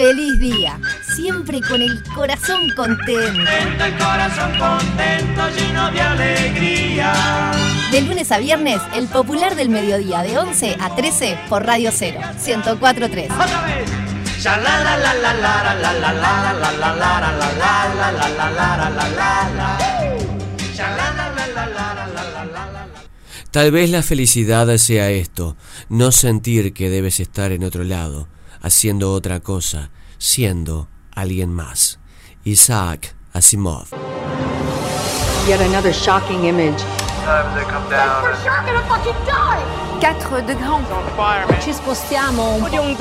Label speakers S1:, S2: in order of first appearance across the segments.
S1: feliz día, siempre con el corazón contento.
S2: Contento el corazón contento, lleno de alegría.
S1: De lunes a viernes, el popular del mediodía de 11 a 13 por Radio 0, 1043.
S3: Tal vez la felicidad sea esto, no sentir que debes estar en otro lado haciendo otra cosa, siendo alguien más. Isaac Asimov.
S4: Yet another shocking image.
S5: Quatre de grand. Ci spostiamo un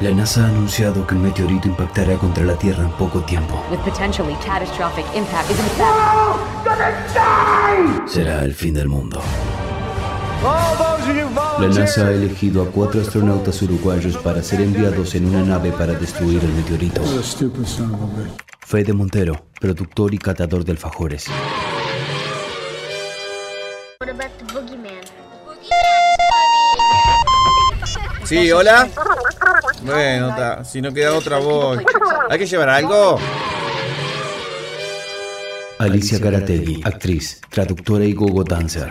S6: La NASA ha anunciado que un meteorito impactará contra la Tierra en poco tiempo.
S5: with potentially catastrophic impact is in fact
S6: Será el fin del mundo. La NASA ha elegido a cuatro astronautas uruguayos para ser enviados en una nave para destruir el meteorito. Fede Montero, productor y catador de alfajores.
S7: What about the boogeyman?
S8: Sí, hola. Bueno, ta, si no queda otra voz. ¿Hay que llevar algo?
S6: Alicia Garategui, actriz, traductora y gogo dancer.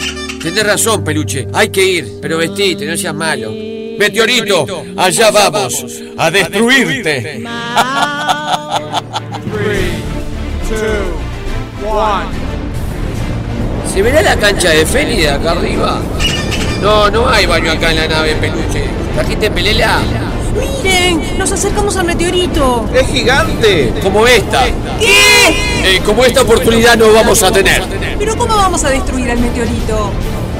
S3: Tenés razón, peluche. Hay que ir, pero vestite, no seas malo. Meteorito, allá vamos, a destruirte. ¿Se verá la cancha de Feli de acá arriba? No, no hay baño acá en la nave, peluche. ¿Trajiste pelela?
S9: ¡Miren! ¡Nos acercamos al meteorito!
S8: ¡Es gigante!
S3: Como esta.
S9: ¿Qué?
S3: Eh, como esta oportunidad no vamos a tener.
S9: ¿Pero cómo vamos a destruir al meteorito?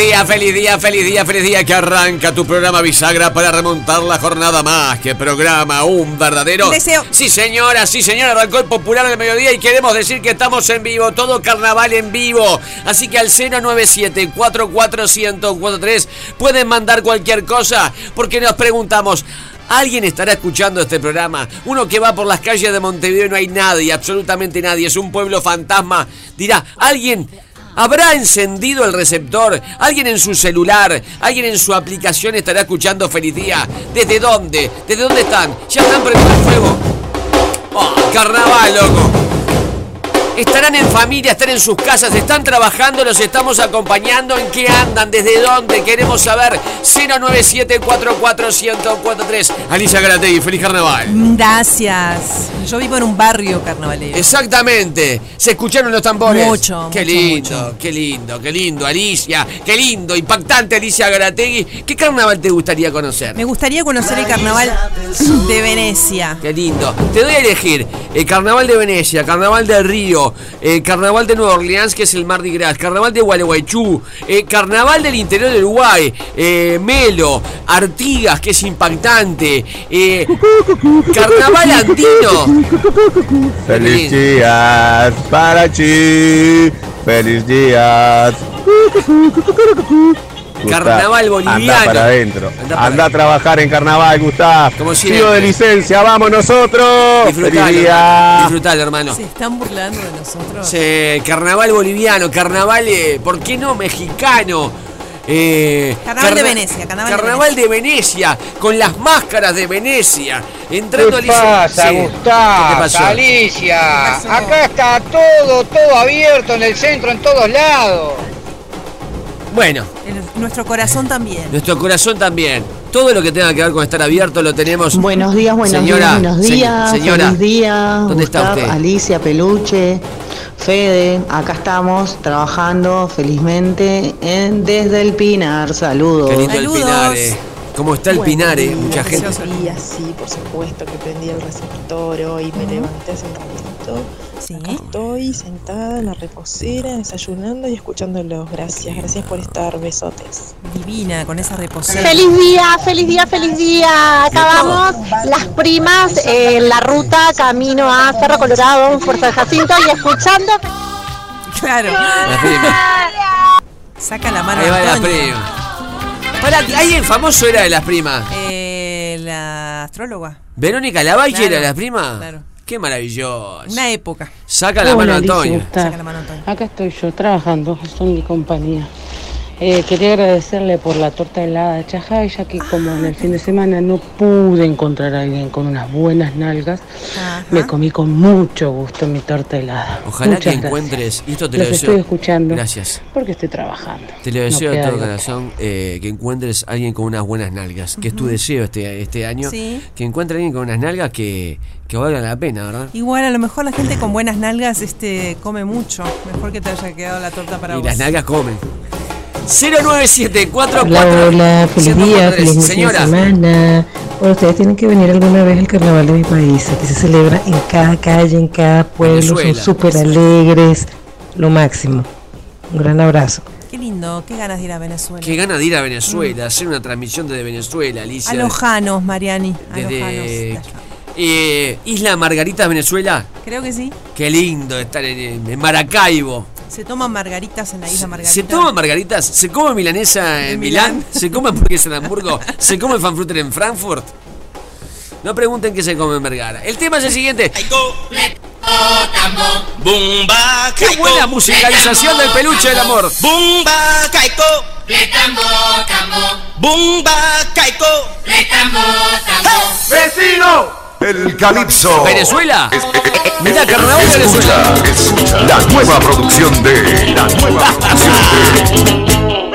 S3: Día, feliz día, feliz día, feliz día que arranca tu programa bisagra para remontar la jornada más que programa un verdadero.
S9: Deseo.
S3: Sí, señora, sí, señora, arrancó el popular del mediodía y queremos decir que estamos en vivo, todo carnaval en vivo. Así que al 097 44143 pueden mandar cualquier cosa porque nos preguntamos. ¿Alguien estará escuchando este programa? Uno que va por las calles de Montevideo y no hay nadie, absolutamente nadie, es un pueblo fantasma. Dirá, ¿alguien ¿Habrá encendido el receptor? ¿Alguien en su celular? ¿Alguien en su aplicación estará escuchando Feliz Día? ¿Desde dónde? ¿Desde dónde están? ¿Ya están prendiendo el fuego? ¡Oh, carnaval, loco! Estarán en familia, están en sus casas, están trabajando, los estamos acompañando. ¿En qué andan? ¿Desde dónde? Queremos saber. 097-44143. Alicia Garategui, feliz carnaval.
S9: Gracias. Yo vivo en un barrio carnavalero.
S3: Exactamente. ¿Se escucharon los tambores?
S9: Mucho,
S3: Qué
S9: mucho,
S3: lindo,
S9: mucho.
S3: qué lindo, qué lindo, Alicia. Qué lindo, impactante, Alicia Garategui. ¿Qué carnaval te gustaría conocer?
S9: Me gustaría conocer el carnaval de Venecia.
S3: Qué lindo. Te doy a elegir el Carnaval de Venecia, Carnaval de Río, el Carnaval de Nueva Orleans, que es el Mardi Gras, Carnaval de Gualeguaychú, eh, Carnaval del interior de Uruguay, eh, Melo, Artigas, que es impactante, eh, Carnaval andino.
S8: ¡Feliz días para ti! ¡Feliz días!
S3: Carnaval boliviano.
S8: Anda para adentro.
S3: Anda para
S8: Anda a trabajar en carnaval, Gustav.
S3: Como siempre.
S8: de licencia, vamos nosotros.
S3: Disfrutalo. Disfrutalo, hermano.
S9: Se están burlando de nosotros.
S3: Sí, carnaval boliviano, carnaval, eh, ¿por qué no mexicano? Eh,
S9: Carnaval de Venecia, carnaval de
S3: Carnaval de Venecia, con las máscaras de Venecia. Entrando
S10: ¿Qué pasa,
S3: Sí.
S10: Gustavo?
S3: ¿Qué pasó?
S10: Alicia,
S9: ¿Qué pasó?
S10: acá está todo, todo abierto en el centro, en todos lados.
S3: Bueno,
S9: En nuestro corazón también.
S3: nuestro corazón también. Todo lo que tenga que ver con estar abierto lo tenemos.
S11: Buenos días, buenos
S3: Señora,
S11: días, buenos
S3: se-
S11: días.
S3: señora,
S11: Feliz día.
S3: ¿dónde está usted?
S11: Alicia, Peluche, Fede, acá estamos trabajando felizmente en Desde el Pinar. Saludos.
S3: Qué lindo el Pinare. ¿Cómo está el Pinare? Mucha gente.
S12: día, sí, por supuesto que prendí el receptor hoy, me levanté hace un ratito. Acá estoy sentada en la reposera, desayunando y escuchándolos. Gracias, gracias por estar. Besotes.
S9: Divina, con esa reposera.
S13: Feliz día, feliz día, feliz día. Acá vamos, las primas en la ruta camino a Cerro Colorado, Fuerza de Jacinto y escuchando.
S9: Claro.
S3: La prima.
S9: Saca la mano
S3: Ahí va la prima. Pará, ¿alguien famoso era de las primas?
S9: Eh, la astróloga.
S3: ¿Verónica Lavalle
S9: Claro,
S3: era de las primas?
S9: claro.
S3: Qué maravilloso.
S9: Una época.
S3: Saca la mano Antonio.
S9: Saca la mano Antonio.
S14: Acá estoy yo trabajando, son mi compañía. Eh, quería agradecerle por la torta helada de Chajay, ya que como en el fin de semana no pude encontrar a alguien con unas buenas nalgas, me comí con mucho gusto mi torta helada.
S3: Ojalá
S14: Muchas
S3: que
S14: gracias.
S3: encuentres. Y esto te
S14: Los
S3: lo deseo.
S14: estoy escuchando.
S3: Gracias.
S14: Porque estoy trabajando.
S3: Te lo
S14: No
S3: deseo de todo corazón eh, que encuentres a alguien con unas buenas nalgas. Que es tu deseo este, este año.
S9: Sí.
S3: Que encuentre a alguien con unas nalgas que, que valgan la pena, ¿verdad?
S9: Igual a lo mejor la gente con buenas nalgas este come mucho. Mejor que te haya quedado la torta para
S3: Y
S9: vos.
S3: las nalgas comen. 09744
S10: Hola, hola, feliz día, feliz
S3: Señora,
S10: semana. Bueno, ustedes tienen que venir alguna vez al carnaval de mi país. Aquí se celebra en cada calle, en cada pueblo, son súper alegres, lo máximo. Un gran abrazo.
S9: Qué lindo, qué ganas de ir a Venezuela.
S3: qué gana de ir a Venezuela, hacer una transmisión desde Venezuela, Alicia.
S9: A los Janos, Mariani. A los
S3: Desde
S9: Janos.
S3: eh, Isla Margarita, Venezuela.
S9: Creo que sí.
S3: Qué lindo estar en, en Maracaibo.
S9: Se toman margaritas en la isla Margarita.
S3: ¿Se toman margaritas? ¿Se come milanesa en
S9: En
S3: Milán?
S9: Milán.
S3: ¿Se come hamburguesa en Hamburgo? ¿Se come fanfruter en Frankfurt? No pregunten qué se come en Vergara. El tema es el siguiente.
S15: Bumba,
S3: ¡Qué buena musicalización del peluche del amor!
S15: Bumba, caico. Bumba, caico.
S16: ¡Vecino! El Calipso.
S3: ¿Venezuela?
S16: Mira,
S3: carnaval de Venezuela.
S16: Escucha la nueva producción de. La nueva producción de.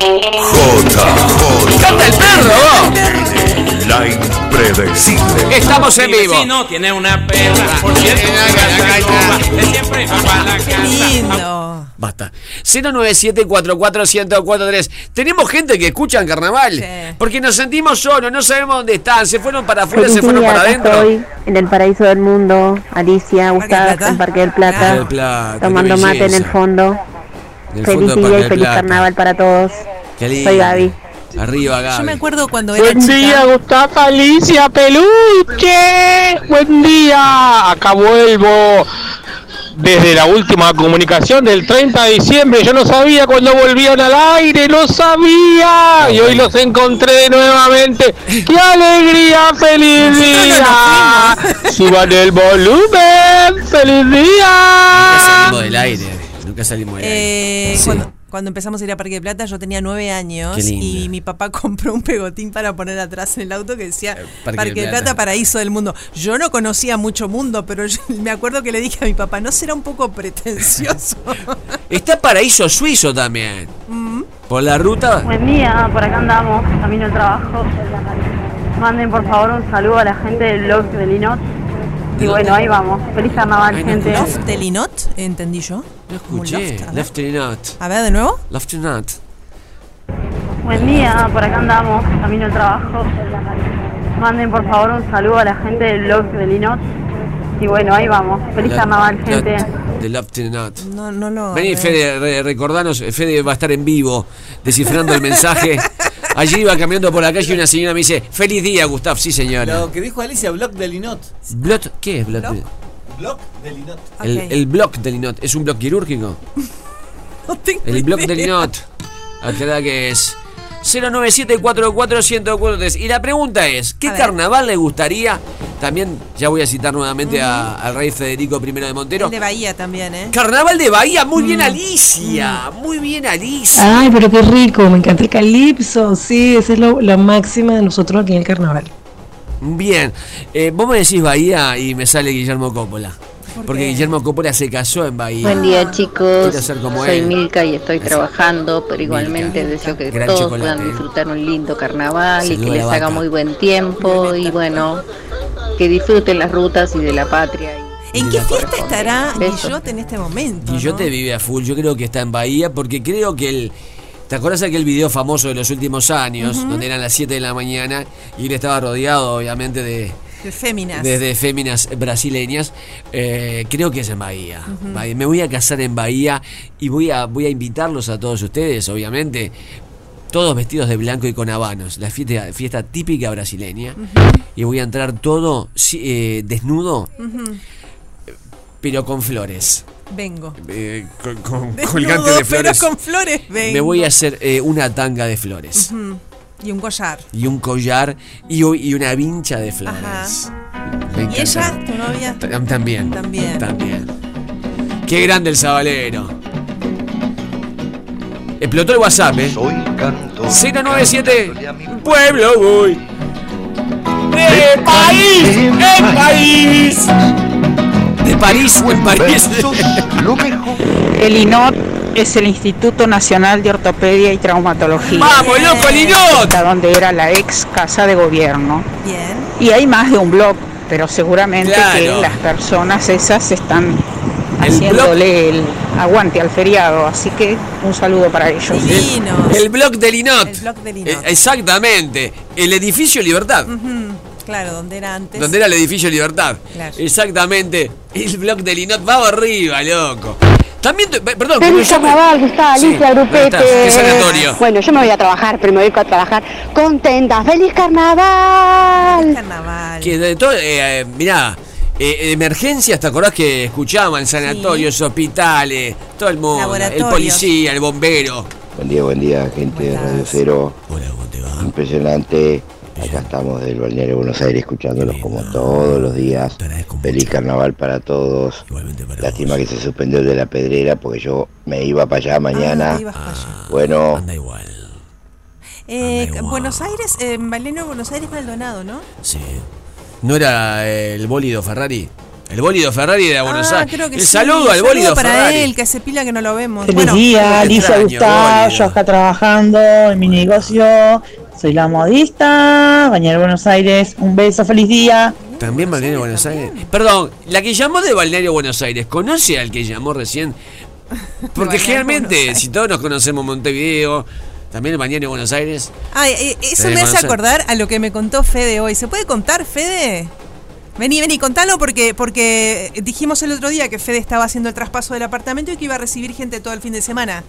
S16: J. J.
S3: ¡Canta el perro!
S16: La impredecible.
S3: Estamos en vivo.
S15: no tiene una perra. Por cierto, es siempre va para la
S9: lindo.
S3: Basta. 097-44-1043. Tenemos gente que escucha en carnaval. Porque nos sentimos solos, no sabemos dónde están. Se fueron para afuera, se fueron
S17: día,
S3: para adentro.
S17: estoy en el paraíso del mundo. Alicia, Gustavo, en Parque del Plata,
S3: Parque del Plata,
S17: tomando mate en el fondo.
S3: El
S17: Feliz día y feliz
S3: Plata.
S17: carnaval para todos.
S3: Qué lindo.
S17: Soy Gaby.
S3: Arriba, Gaby.
S9: Yo me acuerdo cuando era
S18: Buen
S9: chica.
S18: día, Gustavo Alicia Peluche. Buen día. Acá vuelvo desde la última comunicación del 30 de diciembre. Yo no sabía cuándo volvían al aire, no sabía. Y hoy los encontré nuevamente. ¡Qué alegría! ¡Feliz día! Suban el volumen. ¡Feliz
S3: Nunca
S18: día!
S3: salimos del aire. Nunca salimos del aire.
S9: Eh,
S3: Sí.
S9: cuando, cuando empezamos a ir a Parque de Plata, yo tenía nueve años y mi papá compró un pegotín para poner atrás en el auto que decía
S3: Parque
S9: Parque,
S3: de
S9: de
S3: Plata.
S9: Plata, paraíso del mundo. Yo no conocía mucho mundo, pero yo me acuerdo que le dije a mi papá, ¿no será un poco pretencioso?
S3: Está Paraíso Suizo también.
S9: Mm.
S3: Por la ruta.
S19: Buen día, por acá andamos, camino al trabajo. Manden por favor un saludo a la gente del blog de Linot. Y bueno, ahí vamos. Feliz carnaval, gente.
S9: ¿Loft de Linot? ¿Entendí yo?
S3: No escuché.
S9: loft, a ver.
S3: Left in Not.
S9: A ver, de nuevo.
S3: Left in Not.
S19: Buen día, por acá andamos, camino al trabajo. Manden por favor un saludo a la gente del blog de Linot. Y bueno, ahí vamos. Feliz
S3: La-
S19: carnaval,
S3: la-
S19: gente.
S3: De Left in Not.
S9: No, no lo.
S3: Vení, Fede, re- recordanos, Fede va a estar en vivo descifrando el mensaje. Allí iba caminando por la calle y una señora me dice, feliz día, Gustav, sí señora.
S20: Lo que dijo Alicia, Block de Linot.
S3: Blot, ¿Qué es Blot?
S20: Block de Linot.
S3: El, el bloc del Linot, ¿es un bloc quirúrgico? el bloc del Linot. Aclará que es 097441043. Y la pregunta es, ¿qué
S9: A ver.
S3: carnaval le gustaría? También, ya voy a citar nuevamente a- al rey Federico I de Montero.
S9: El de Bahía también, ¿eh?
S3: Carnaval de Bahía, muy bien Alicia, muy bien Alicia.
S10: Mm. Ay, pero qué rico, me encanta el calipso. Sí, esa es lo- la máxima de nosotros aquí en el carnaval.
S3: Bien, Eh, vos me decís Bahía y me sale Guillermo Coppola. Porque Guillermo Coppola se casó en Bahía.
S21: Buen día chicos,
S3: Quiero ser como
S21: soy
S3: él.
S21: Milka y estoy trabajando, pero igualmente deseo que
S3: Gran
S21: todos
S3: chocolate,
S21: puedan disfrutar un lindo carnaval y que les haga muy buen tiempo y bueno, que disfruten las rutas y de la patria.
S9: ¿En qué fiesta estará
S21: Besos.
S9: Guillot en este momento?
S3: Y yo te vive a full, yo creo que está en Bahía porque creo que el... ¿Te acuerdas de aquel video famoso de los últimos años, donde eran las 7 de la mañana y él estaba rodeado, obviamente, de,
S9: De féminas.
S3: de, de féminas brasileñas? Eh, creo que es en Bahía. Me voy a casar en Bahía y voy a, voy a invitarlos a todos ustedes, obviamente, todos vestidos de blanco y con habanos, la fiesta, fiesta típica brasileña. Y voy a entrar todo eh, desnudo, pero con flores.
S9: Vengo.
S3: Eh, con, con
S9: Desnudo,
S3: colgante de flores.
S9: Pero con flores vengo.
S3: Me voy a hacer eh, una tanga de flores.
S9: Y un collar.
S3: Y un collar y, y una vincha de flores. Me
S9: ¿Y ella, tu novia?
S3: Tam- También.
S9: También.
S3: También. Qué grande el sabalero. Explotó el WhatsApp, ¿eh? 097 Pueblo voy. ¡De país! ¡En país! De París, en París.
S22: El INOT es el Instituto Nacional de Ortopedia y Traumatología.
S3: ¡Vamos, loco, el INOT!
S22: Donde era la ex casa de gobierno.
S9: Bien.
S22: Y hay más de un blog, pero seguramente
S3: Claro.
S22: que las personas esas están haciéndole el aguante al feriado. Así que un saludo para ellos.
S3: El, el blog del INOT.
S9: El blog del
S3: Eh,
S9: INOT.
S3: exactamente. El edificio Libertad.
S9: Ujú. Claro, donde era antes.
S3: Donde era el edificio Libertad.
S9: Claro.
S3: Exactamente. El blog del INOT. Vamos arriba, loco. También, te- perdón.
S23: Feliz
S3: me-
S23: carnaval, ¿qué está?
S3: Sí,
S23: Alicia
S3: ¿dónde
S23: Grupete.
S3: ¿Qué sanatorio?
S23: Bueno, yo me voy a trabajar, pero me voy a trabajar contenta. ¡Feliz carnaval!
S9: carnaval.
S3: Que de todo, eh, eh, mirá, eh, emergencias, ¿te acordás que escuchaban? Sanatorios, hospitales, todo el mundo. El policía, el bombero.
S24: Buen día, buen día, gente de Radio Cero. Impresionante. Acá estamos del Balneario Buenos Aires escuchándolos como todos los días. Feliz carnaval para todos. Lástima que se suspendió el de la pedrera porque yo me iba para allá mañana. Bueno,
S9: Eh, Buenos Aires, eh, Baleno, Buenos Aires, Maldonado, ¿no?
S3: Sí. ¿No era eh, el bólido Ferrari? El bólido Ferrari de Buenos
S9: ah,
S3: Aires.
S9: creo que
S3: el
S9: sí.
S3: saludo al
S9: Saludo
S3: bólido
S9: para
S3: Ferrari.
S9: él, que hace pila que no lo vemos.
S25: Feliz
S9: Bueno,
S25: día, Alicia Gustavo, yo acá trabajando en mi negocio. Soy la modista, Bañera Buenos Aires. Un beso, feliz día.
S3: También Balneario Buenos Aires. Perdón, la que llamó de Balneario Buenos Aires, ¿conoce al que llamó recién? Porque generalmente, si todos nos conocemos Montevideo, también el Balneario Buenos Aires.
S9: Ay, eh, eso
S3: Debe
S9: me hace acordar a lo que me contó Fede hoy. ¿Se puede contar, Fede? Vení, vení, contalo porque, porque dijimos el otro día que Fede estaba haciendo el traspaso del apartamento y que iba a recibir gente todo el fin de semana.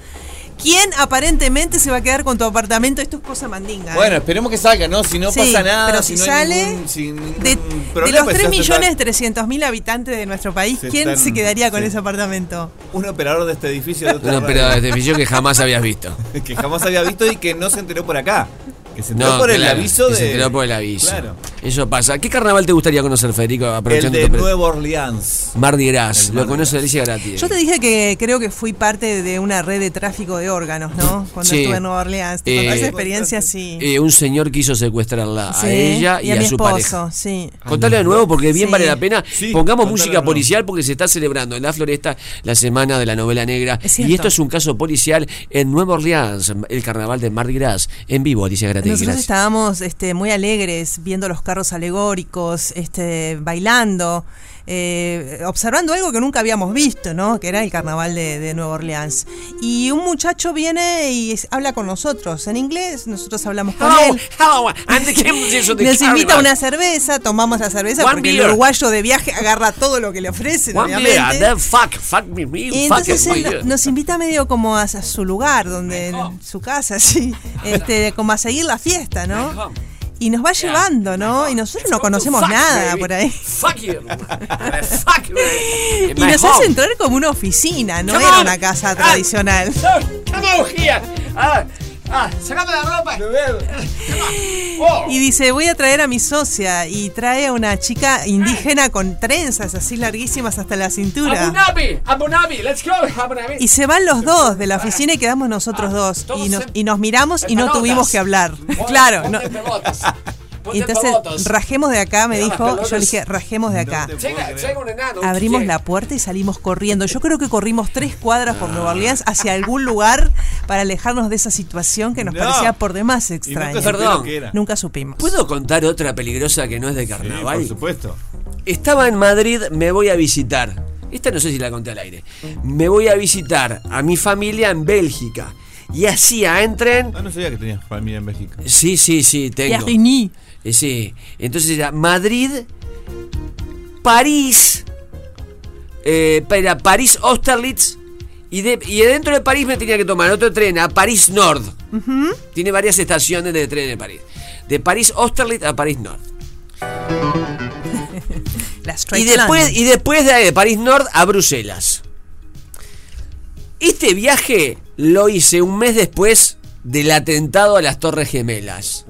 S9: ¿Quién aparentemente se va a quedar con tu apartamento? Esto es cosa mandinga. ¿eh?
S20: Bueno, esperemos que salga, ¿no? Si no
S9: Sí,
S20: pasa nada,
S9: pero
S20: si,
S9: si
S20: no hay
S9: sale,
S20: ningún, sin ningún
S9: De
S20: problema,
S9: los
S20: pues
S9: 3
S20: ya se
S9: millones
S20: está-
S9: 300 mil habitantes de nuestro país,
S20: Se
S9: ¿quién
S20: están-
S9: se quedaría con
S20: sí.
S9: ese apartamento?
S20: Un operador de este edificio de otra
S3: No, pero
S20: radio.
S3: de edificio que jamás habías visto.
S20: que jamás había visto y que no se enteró por acá. Que se enteró
S3: No,
S20: por el
S3: claro,
S20: aviso
S3: que
S20: de.
S3: Se enteró por el aviso.
S20: Claro.
S3: Eso pasa. ¿Qué carnaval te gustaría conocer, Federico?
S20: El
S3: Aprovechando
S20: de
S3: tu pre-
S20: Nueva Orleans.
S3: Mardi Gras.
S20: El
S3: Lo conoce Alicia Gratis.
S9: Yo te dije que creo que fui parte de una red de tráfico de órganos, ¿no? Cuando
S3: Sí.
S9: estuve en Nueva Orleans. Te
S3: Eh,
S9: esa experiencia, sí.
S3: Eh, un señor quiso secuestrarla
S9: Sí,
S3: a ella y,
S9: y a
S3: a,
S9: mi
S3: su
S9: esposo,
S3: pareja.
S9: sí.
S3: Contale de nuevo porque bien
S9: Sí.
S3: vale la pena.
S20: Sí,
S3: Pongamos música
S20: de
S3: policial porque se está celebrando en la floresta la semana de la novela negra.
S9: Es
S3: y esto es un caso policial en Nueva Orleans, el carnaval de Mardi Gras, en vivo, Alicia Gratis.
S9: Nosotros estábamos este, muy alegres viendo los carros alegóricos, este, bailando, eh, observando algo que nunca habíamos visto, ¿no? Que era el carnaval de, de Nueva Orleans. Y un muchacho viene y es- habla con nosotros en inglés, nosotros hablamos con
S3: Hello,
S9: él.
S3: hello,
S9: Nos invita a una cerveza, tomamos la cerveza
S3: One
S9: porque el uruguayo de viaje agarra todo lo que le ofrecen,
S3: One
S9: obviamente.
S3: beer, fuck, fuck me, me,
S9: Y entonces él nos invita medio como a, su lugar, donde su casa, sí, este, como a seguir la fiesta, ¿no? Y nos va llevando, ¿no? Y nosotros no conocemos nada por ahí.
S3: Fuck you. fuck you.
S9: Y nos hace entrar como una oficina, no era una casa
S3: Ah.
S9: tradicional.
S3: Come here. Ah, ah, sacame la ropa. Oh.
S9: Y dice, voy a traer a mi socia. Y trae a una chica indígena con trenzas así larguísimas hasta la
S3: Abu
S9: cintura.
S3: Dhabi, Abu Dhabi, let's go, Abu Dhabi.
S9: Y se van los dos de la oficina y quedamos nosotros dos. Y nos, y nos miramos y no tuvimos que hablar. Claro, no, Y entonces,
S3: fotos.
S9: rajemos de acá, me dijo. Yo le dije, rajemos de acá.
S3: Llega, llega un enano. un
S9: Abrimos la puerta y salimos corriendo. Yo creo que corrimos tres cuadras por Nueva Orleans hacia algún lugar para alejarnos de esa situación que nos
S3: No.
S9: parecía por demás extraña.
S3: Perdón.
S9: Nunca supimos.
S3: ¿Puedo contar otra peligrosa que no es de carnaval?
S20: por supuesto.
S3: Estaba en Madrid, me voy a visitar. Esta no sé si la conté al aire. Me voy a visitar a mi familia en Bélgica. Y hacía en tren.
S20: Ah, no sabía que tenías familia en México.
S3: Sí, sí, sí, tengo. Eh, Sí. Entonces era Madrid, París, eh, era París Austerlitz. Y, de, y dentro de París me tenía que tomar otro tren a París Nord. Tiene varias estaciones de tren en París. De París Austerlitz a París Nord. Y después, y después de, ahí, de París Nord a Bruselas. Este viaje lo hice un mes después del atentado a las Torres Gemelas.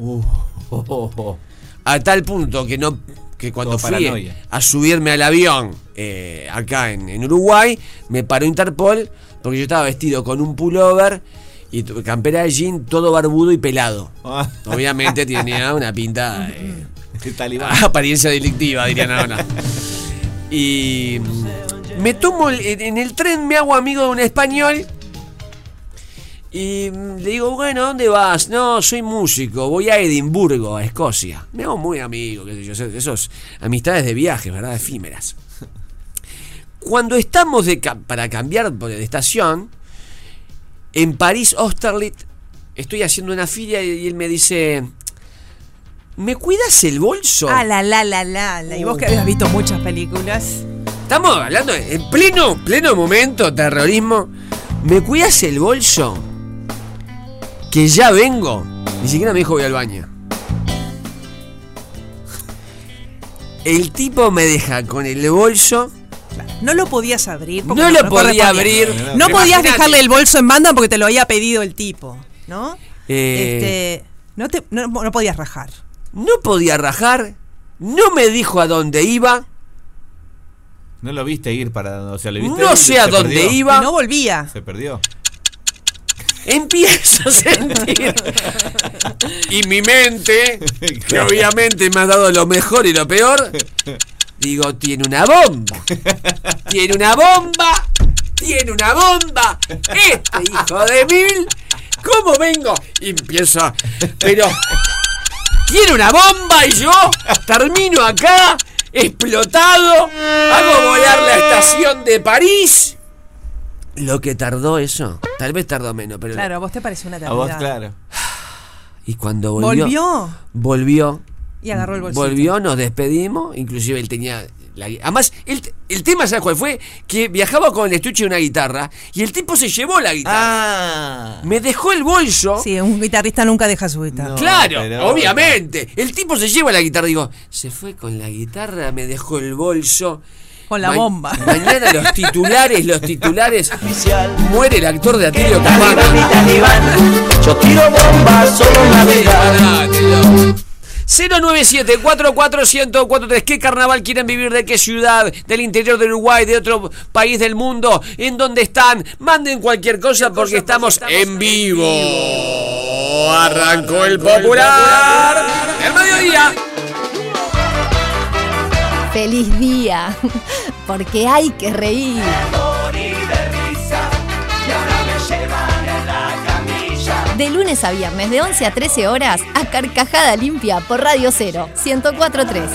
S3: A tal punto que no que cuando
S20: Todo
S3: fui
S20: paranoia.
S3: a subirme al avión eh, acá en, en Uruguay, me paró Interpol porque yo estaba vestido con un pullover y campera de jean, todo barbudo y pelado.
S20: Ah.
S3: Obviamente tenía una pinta eh,
S20: El talibán.
S3: apariencia delictiva, dirían ahora. Y me tomo el- en el tren, me hago amigo de un español. Y le digo, bueno, ¿dónde vas? No, soy músico, voy a Edimburgo, a Escocia. Me hago muy amigo, qué sé yo, esos- amistades de viaje, ¿verdad? Efímeras. Cuando estamos de para cambiar de estación, en París, Austerlitz, estoy haciendo una fila y él me dice, ¿me cuidas el bolso?
S9: Ah, la, la, la, la, la. Y vos que habías visto muchas películas.
S3: Estamos hablando de- en pleno, pleno momento, terrorismo. ¿Me cuidas el bolso? Que ya vengo. Ni siquiera me dijo voy al baño. El tipo me deja con el bolso.
S9: No lo podías abrir. porque
S3: No lo podía
S9: correspondía.
S3: abrir.
S9: No podías
S3: Imagínate.
S9: dejarle el bolso en banda porque te lo había pedido el tipo, ¿no?
S3: Eh,
S9: Este, no, te, no, no podías rajar.
S3: No podía rajar. No me dijo a dónde iba.
S20: No lo viste ir para. O sea, le viste
S3: No
S20: ir,
S3: sé a dónde
S20: perdió.
S3: iba.
S9: Y no volvía.
S20: Se perdió.
S3: Empiezo a sentir. y mi mente, que obviamente me ha dado lo mejor y lo peor, digo, tiene una bomba. Tiene una bomba. Tiene una bomba. Este hijo de mil. ¿Cómo vengo? Y empiezo. a- Pero. Tiene una bomba y yo termino acá, explotado. Hago volar la estación de París. Lo que tardó eso, tal vez tardó menos, pero.
S9: Claro, a vos te pareció una
S20: A vos,
S9: eternidad.
S20: claro.
S3: Y cuando volvió.
S9: Volvió.
S3: Volvió.
S9: Y agarró el bolsito.
S3: Volvió, nos despedimos. Inclusive él tenía. La, además, el, el tema, ¿sabes cuál fue? Que viajaba con el estuche de una guitarra y el tipo se llevó la guitarra. Me dejó el bolso.
S9: Sí, un guitarrista nunca deja su guitarra.
S3: Claro,
S20: pero-
S3: obviamente. El tipo se lleva la guitarra. Digo, se fue con la guitarra, me dejó el bolso.
S9: Con la
S3: Ma-
S9: bomba.
S3: Mañana los titulares, los titulares. Muere el actor de Atilio Camano.
S26: Yo tiro bombas, solo navegar.
S3: 097-44143. ¿Qué carnaval quieren vivir? ¿De qué ciudad? ¿Del interior de Uruguay? ¿De otro país del mundo? ¿En dónde están? Manden cualquier cosa porque estamos en vivo. Arrancó el popular. El mediodía.
S1: Feliz día, porque hay que reír. De lunes a viernes, de 11 a 13 horas, a Carcajada Limpia por Radio 0, 1043.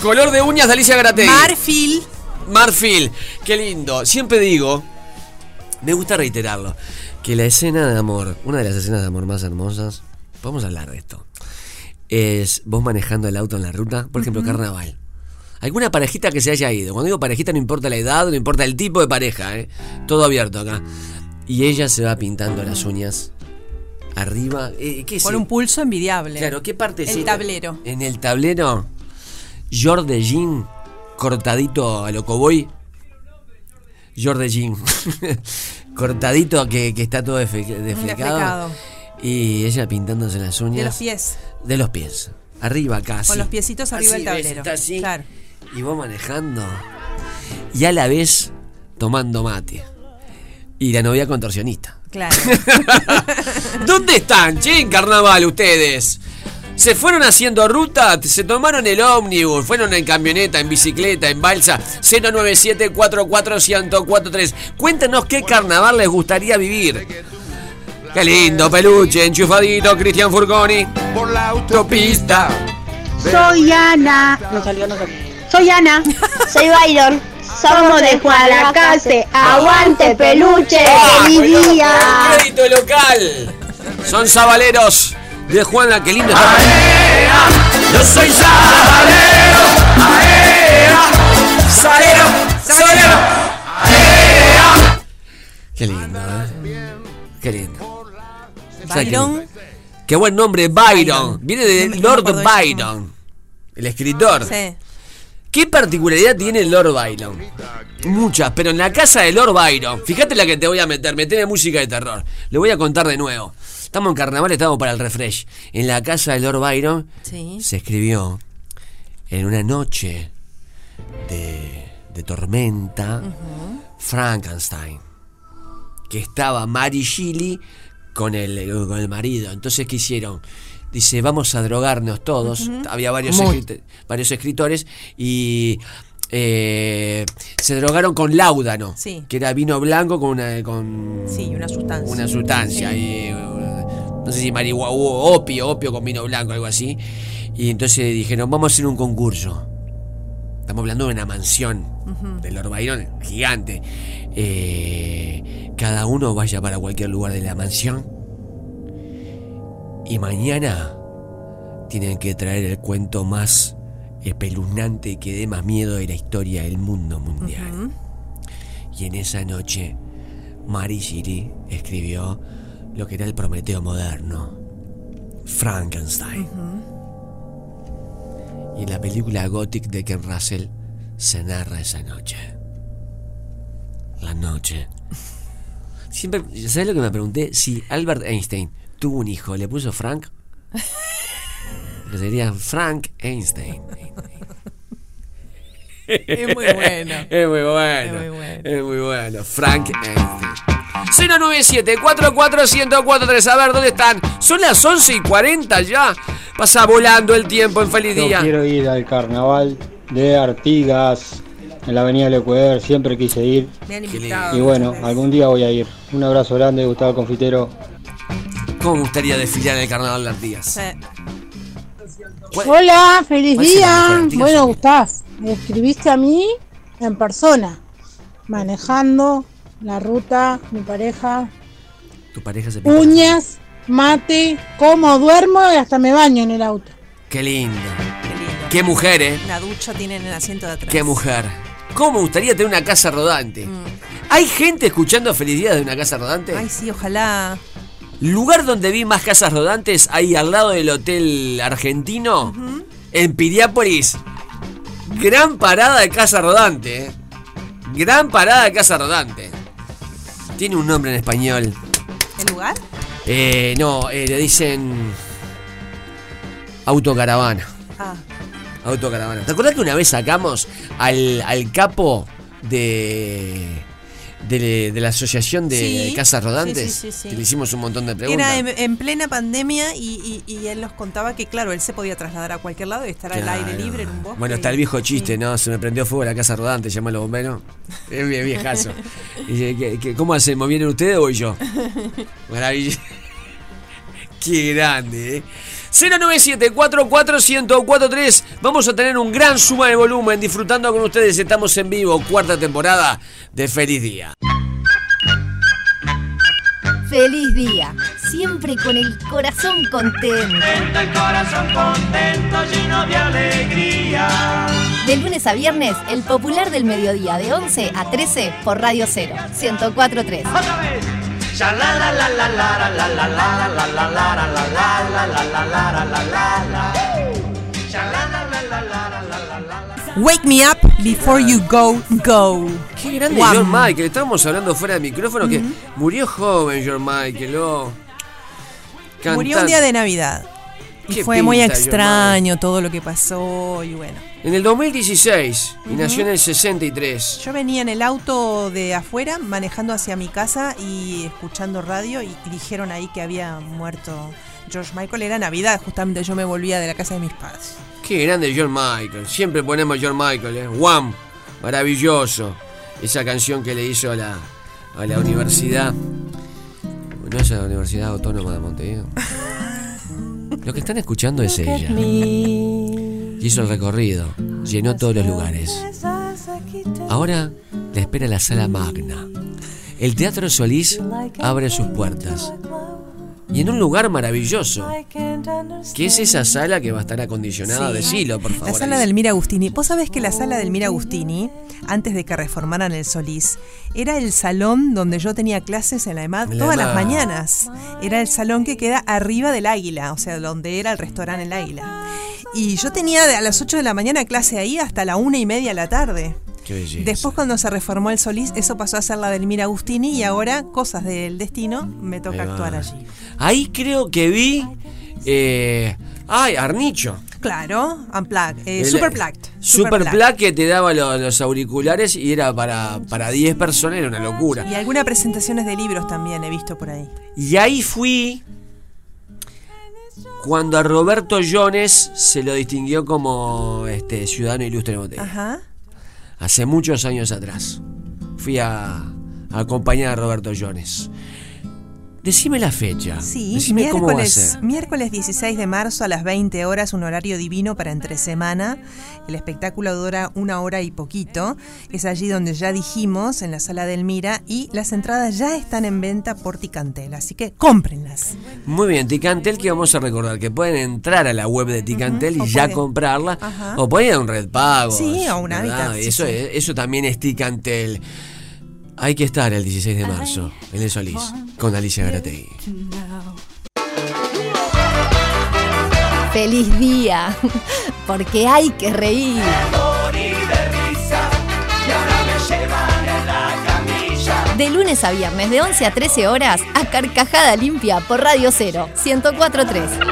S3: Color de uñas de Alicia Garategui.
S9: Marfil.
S3: Marfil. Qué lindo. Siempre digo, me gusta reiterarlo, que la escena de amor, una de las escenas de amor más hermosas, vamos a hablar de esto, es vos manejando el auto en la ruta, por ejemplo, carnaval. Alguna parejita que se haya ido. Cuando digo parejita no importa la edad, no importa el tipo de pareja, ¿eh? todo abierto acá. Y ella se va pintando las uñas arriba. eh, ¿qué es?
S9: Con un pulso envidiable.
S3: Claro, ¿qué parte es
S9: El tablero.
S3: En el tablero, George Jean, cortadito a lo cowboy. George Jean, cortadito que, que está todo defe- desflecado.
S9: Deflecado.
S3: Y ella pintándose las uñas.
S9: De los pies.
S3: De los pies. Arriba casi.
S9: Con los piecitos arriba del tablero.
S3: Está así.
S9: Claro.
S3: Y vos manejando. Y a la vez tomando mate. Y la novia contorsionista.
S9: Claro.
S3: ¿Dónde están, che, en carnaval ustedes? Se fueron haciendo ruta, se tomaron el ómnibus, fueron en camioneta, en bicicleta, en balsa. 097-44-1043. Cuéntanos qué carnaval les gustaría vivir. Qué lindo, peluche, enchufadito, Cristian Furgoni.
S26: Por la autopista.
S23: Soy Ana. No salió, no salió. Soy Ana. Soy Byron. Somos de Guadalacase. Aguante peluche. ¡Feliz día!
S3: Crédito local. Son sabaleros de Juan la que lindo está.
S26: Yo soy salero. Salero. Salero.
S3: Qué lindo, ¿eh? Qué lindo. ¿Sabes qué
S9: Byron.
S3: Qué buen nombre, Byron. Viene de Lord Byron, el escritor.
S9: Sí.
S3: ¿Qué particularidad tiene Lord Byron? Muchas, pero en la casa de Lord Byron, fíjate la que te voy a meter, meteme música de terror. Le voy a contar de nuevo. Estamos en carnaval, estamos para el refresh. En la casa de Lord Byron
S9: Sí.
S3: se escribió en una noche de, de tormenta Frankenstein. Que estaba Mary Shelley con el, con el marido. Entonces, ¿qué hicieron? Dice, vamos a drogarnos todos. Había varios, escrit- varios escritores y eh, se drogaron con láudano,
S9: Sí.
S3: que era vino blanco con una, con
S9: Sí, una sustancia.
S3: una sustancia. y, no sé si marihuana, opio, opio con vino blanco, algo así. Y entonces dijeron, vamos a hacer un concurso. Estamos hablando de una mansión de Lord Byron gigante. Eh, cada uno vaya para cualquier lugar de la mansión. Y mañana tienen que traer el cuento más espeluznante y que dé más miedo de la historia del mundo mundial. Y en esa noche, Mary Shelley escribió lo que era el Prometeo moderno, Frankenstein. Y en la película Gothic de Ken Russell se narra esa noche. La noche. Siempre, ¿sabes lo que me pregunté? Si Albert Einstein tuvo un hijo, ¿le puso Frank? Que sería Frank Einstein.
S9: Es muy bueno.
S3: Es muy bueno.
S9: Es muy bueno.
S3: Es muy bueno. Frank Einstein. 097 44143 A ver, ¿dónde están? Son las 11 y 40 ya. Pasa volando el tiempo en feliz
S27: Yo
S3: día.
S27: quiero ir al carnaval de Artigas en la avenida Lecueder, siempre quise ir.
S9: Me han invitado.
S27: Y bueno, algún día voy a ir. Un abrazo grande, Gustavo Confitero.
S3: ¿Cómo me gustaría desfilar en el carnaval de Artigas?
S9: Sí.
S28: Hola, feliz
S3: ¿Cuál será
S28: día. Bueno,
S3: o
S28: Gustavo, me escribiste a mí en persona, manejando la ruta, mi pareja,
S3: Tu pareja se
S28: uñas, mate, como, duermo y hasta me baño en el auto.
S3: Qué lindo. Qué mujer, ¿eh?
S9: Una ducha tiene en el asiento de atrás.
S3: Qué mujer. ¿Cómo me gustaría tener una casa rodante? ¿Hay gente escuchando Feliz Día de una casa rodante?
S9: Ay, sí, ojalá.
S3: Lugar donde vi más casas rodantes, ahí al lado del Hotel Argentino, en Piriápolis. Gran parada de casa rodante, ¿eh? Gran parada de casa rodante. Tiene un nombre en español.
S9: ¿El lugar?
S3: Eh, no, eh, le dicen. Autocaravana.
S9: Ah.
S3: Autocaravana. ¿Te acuerdas que una vez sacamos al, al capo de, de, de la Asociación de
S9: Sí.
S3: Casas Rodantes?
S9: Sí, sí.
S3: Que le hicimos un montón de preguntas.
S9: Era en, en plena pandemia y, y- y él nos contaba que, claro, él se podía trasladar a cualquier lado y estar al
S3: Claro.
S9: aire libre en un bosque.
S3: Bueno, está el viejo chiste, ¿no? Se me prendió fuego la casa rodante, llama a los bomberos. Es bien viejazo. Y dice, ¿qué- qué- ¿Cómo hacemos? ¿Vienen ustedes o voy yo? Maravilla. Qué grande, ¿eh? 097-44143. Vamos a tener un gran suma de volumen disfrutando con ustedes. Estamos en vivo, cuarta temporada de Feliz Día.
S1: Feliz día, siempre con el corazón contento.
S26: El corazón contento, lleno de alegría.
S1: De lunes a viernes, el popular del mediodía de 11 a 13 por Radio 0, 1043.
S9: Wake me up before you go, go.
S3: Qué grande John Michael. Estábamos hablando fuera de micrófono que murió joven John Michael. Oh.
S9: Murió un día de Navidad.
S3: Y
S9: fue muy extraño todo lo que pasó y bueno.
S3: En el 2016 y nació en el 63.
S9: Yo venía en el auto de afuera manejando hacia mi casa y escuchando radio y, dijeron ahí que había muerto George Michael. Era Navidad, justamente yo me volvía de la casa de mis padres.
S3: Qué grande John Michael. Siempre ponemos John Michael, ¿eh? Wham. Maravilloso. Esa canción que le hizo a la, a la universidad. No es a la Universidad Autónoma de Montevideo. Lo que están escuchando es ella. Hizo el recorrido. Llenó todos los lugares. Ahora la espera la sala magna. El Teatro Solís abre sus puertas. Y en un lugar maravilloso. ¿Qué es esa sala que va a estar acondicionada?
S9: Sí.
S3: Decilo, por favor.
S9: La sala del Mira Agustini. Vos sabés que la sala del Mira Agustini, antes de que reformaran el Solís, era el salón donde yo tenía clases en la EMAD
S3: la
S9: todas las mañanas. Era el salón que queda arriba del Águila, o sea, donde era el restaurante El Águila. Y yo tenía a las 8 de la mañana clase ahí hasta la una y media de la tarde.
S3: Qué belleza.
S9: Después cuando se reformó el Solís, eso pasó a ser la del Mira Agustini y ahora, cosas del destino, me toca actuar allí.
S3: Ahí creo que vi. Eh, ay, Arnicho.
S9: Claro, Unplugged, eh,
S3: El-
S9: Superplugged.
S3: Super Plaque que te daba lo- los auriculares y era para, para 10 personas, era una locura.
S9: Y algunas presentaciones de libros también he visto por ahí.
S3: Y ahí fui cuando a Roberto Jones se lo distinguió como este ciudadano ilustre de.
S9: Ajá.
S3: Hace muchos años atrás. Fui a, a acompañar a Roberto Jones. Decime la fecha.
S9: Sí,
S3: Decime cómo va a
S9: miércoles,
S3: ser.
S9: miércoles 16 de marzo a las 20 horas, un horario divino para entre semana. El espectáculo dura una hora y poquito. Es allí donde ya dijimos, en la sala del Mira, y las entradas ya están en venta por Ticantel, así que cómprenlas.
S3: Muy bien, Ticantel que vamos a recordar que pueden entrar a la web de Ticantel y ya
S9: pueden.
S3: comprarla.
S9: Ajá.
S3: O pueden ir a un red pago.
S9: Sí, o un sí,
S3: Eso,
S9: sí.
S3: es- eso también es Ticantel. Hay que estar el 16 de marzo en el Solís con Alicia Garategui.
S1: ¡Feliz día! Porque hay que reír. De lunes a viernes, de 11 a 13 horas, a Carcajada Limpia por Radio Cero, 1043.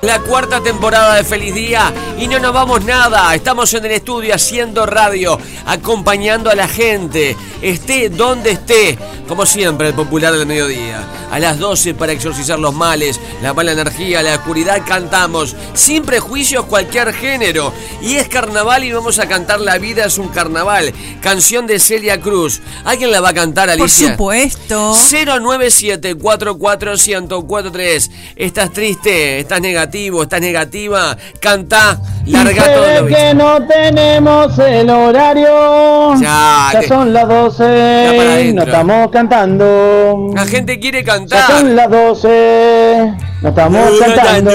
S3: La cuarta temporada de Feliz Día y no nos vamos nada. Estamos en el estudio haciendo radio, acompañando a la gente, esté donde esté. Como siempre, el popular del mediodía. A las 12 para exorcizar los males, la mala energía, la oscuridad cantamos, sin prejuicios cualquier género. Y es carnaval y vamos a cantar La vida es un carnaval. Canción de Celia Cruz. ¿Alguien la va a cantar, Alicia?
S9: Por supuesto.
S3: 097-44143. Estás triste, estás negativo, estás negativa. Canta, larga todo
S25: que no tenemos el horario.
S3: Ya,
S25: Ya
S3: que-
S25: son las
S3: Ya para
S25: 12 y
S3: adentro.
S25: no estamos cantando.
S3: La gente quiere
S25: Ya
S3: cantar.
S25: son las 12, no estamos cantando.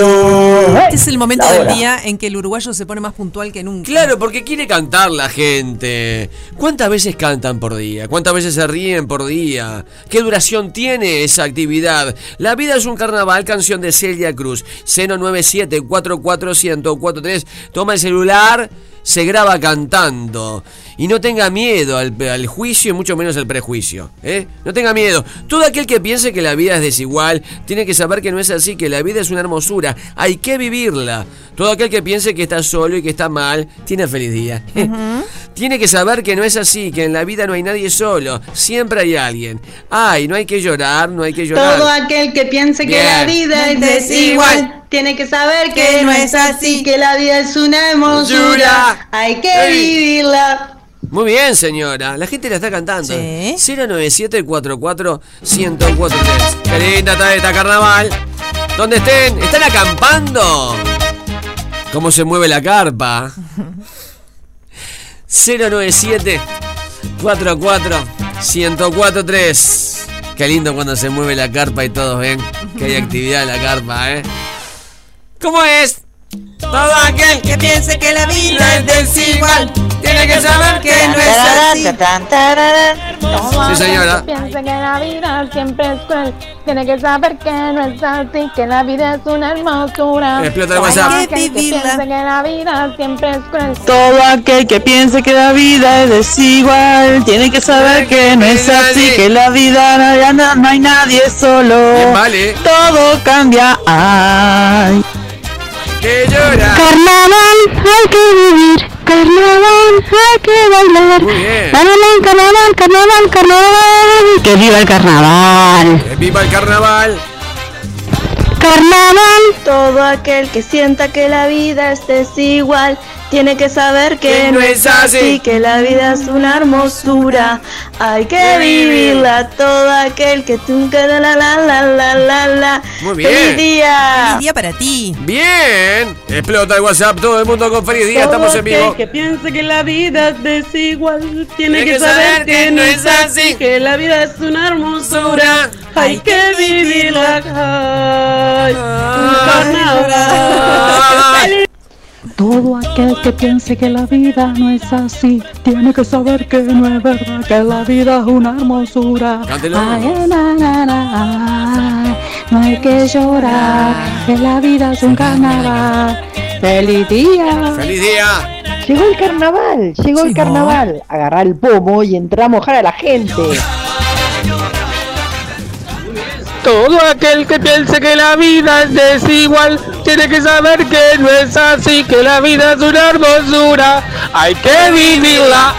S9: Este es el momento del día en que el uruguayo se pone más puntual que nunca.
S3: Claro, porque quiere cantar la gente. ¿Cuántas veces cantan por día? ¿Cuántas veces se ríen por día? ¿Qué duración tiene esa actividad? La vida es un carnaval, canción de Celia Cruz. 097-44143. Toma el celular, se graba cantando. Y no tenga miedo al, al juicio y mucho menos al prejuicio. ¿eh? No tenga miedo. Todo aquel que piense que la vida es desigual tiene que saber que no es así, que la vida es una hermosura. Hay que vivirla. Todo aquel que piense que está solo y que está mal, tiene feliz día. Tiene que saber que no es así, que en la vida no hay nadie solo, siempre hay alguien. Ay, no hay que llorar, no hay que llorar.
S23: Todo aquel que piense que la vida es desigual tiene que saber que no es así, que la vida es una hermosura. Hay que vivirla.
S3: Muy bien, señora. La gente la está cantando. 09744 1043 Qué linda está esta carnaval. ¿Dónde estén? ¿Están acampando? ¿Cómo se mueve la carpa? 097 44 1043 Qué lindo cuando se mueve la carpa y todos ven que hay actividad en la carpa, ¿eh? ¿Cómo es? Todo aquel
S9: que piense que la vida es desigual tiene que saber que no es así.
S3: Sí, señora.
S29: Piensa que la vida siempre es cruel. Tiene que saber que no es así, que la vida es una hermosura.
S3: Explota el WhatsApp.
S29: Todo aquel que piensa que la vida siempre es cruel.
S25: Todo aquel que piense que la vida es desigual tiene que saber que no es así, que la vida no, hay nadie solo.
S3: Bien, vale.
S25: Todo cambia. Ay.
S3: Que llora.
S23: Carnaval, hay que vivir. Carnaval, hay que bailar.
S3: Muy bien.
S23: Carnaval, carnaval, carnaval, carnaval. Que viva el carnaval.
S3: Que viva el carnaval.
S23: Carnaval.
S30: Todo aquel que sienta que la vida es desigual tiene que saber que,
S3: Que
S30: no es así, que la vida es una hermosura. Hay que vivirla. Todo aquel que tú que la la la la la la la.
S3: Muy bien.
S30: ¡Feliz día!
S9: Feliz día para ti.
S3: Bien. Explota el WhatsApp. Todo el mundo con feliz día. Estamos en vivo.
S25: que piense que la vida es desigual
S3: Tiene que saber que no es así,
S25: que la vida es una hermosura. Hay que vivirla. Ay.
S10: Todo aquel que piense que la vida no es así, tiene que saber que no es verdad, que la vida es una hermosura. Ay, na, na, na, no hay que llorar, que la vida es un carnaval. ¡Feliz día!
S3: Feliz día.
S31: Llegó el carnaval, llegó el carnaval. Agarrar el pomo y entrar a mojar a la gente.
S18: Todo aquel que piense que la vida es desigual tiene que saber que no es así, que la vida es una hermosura. Hay que vivirla.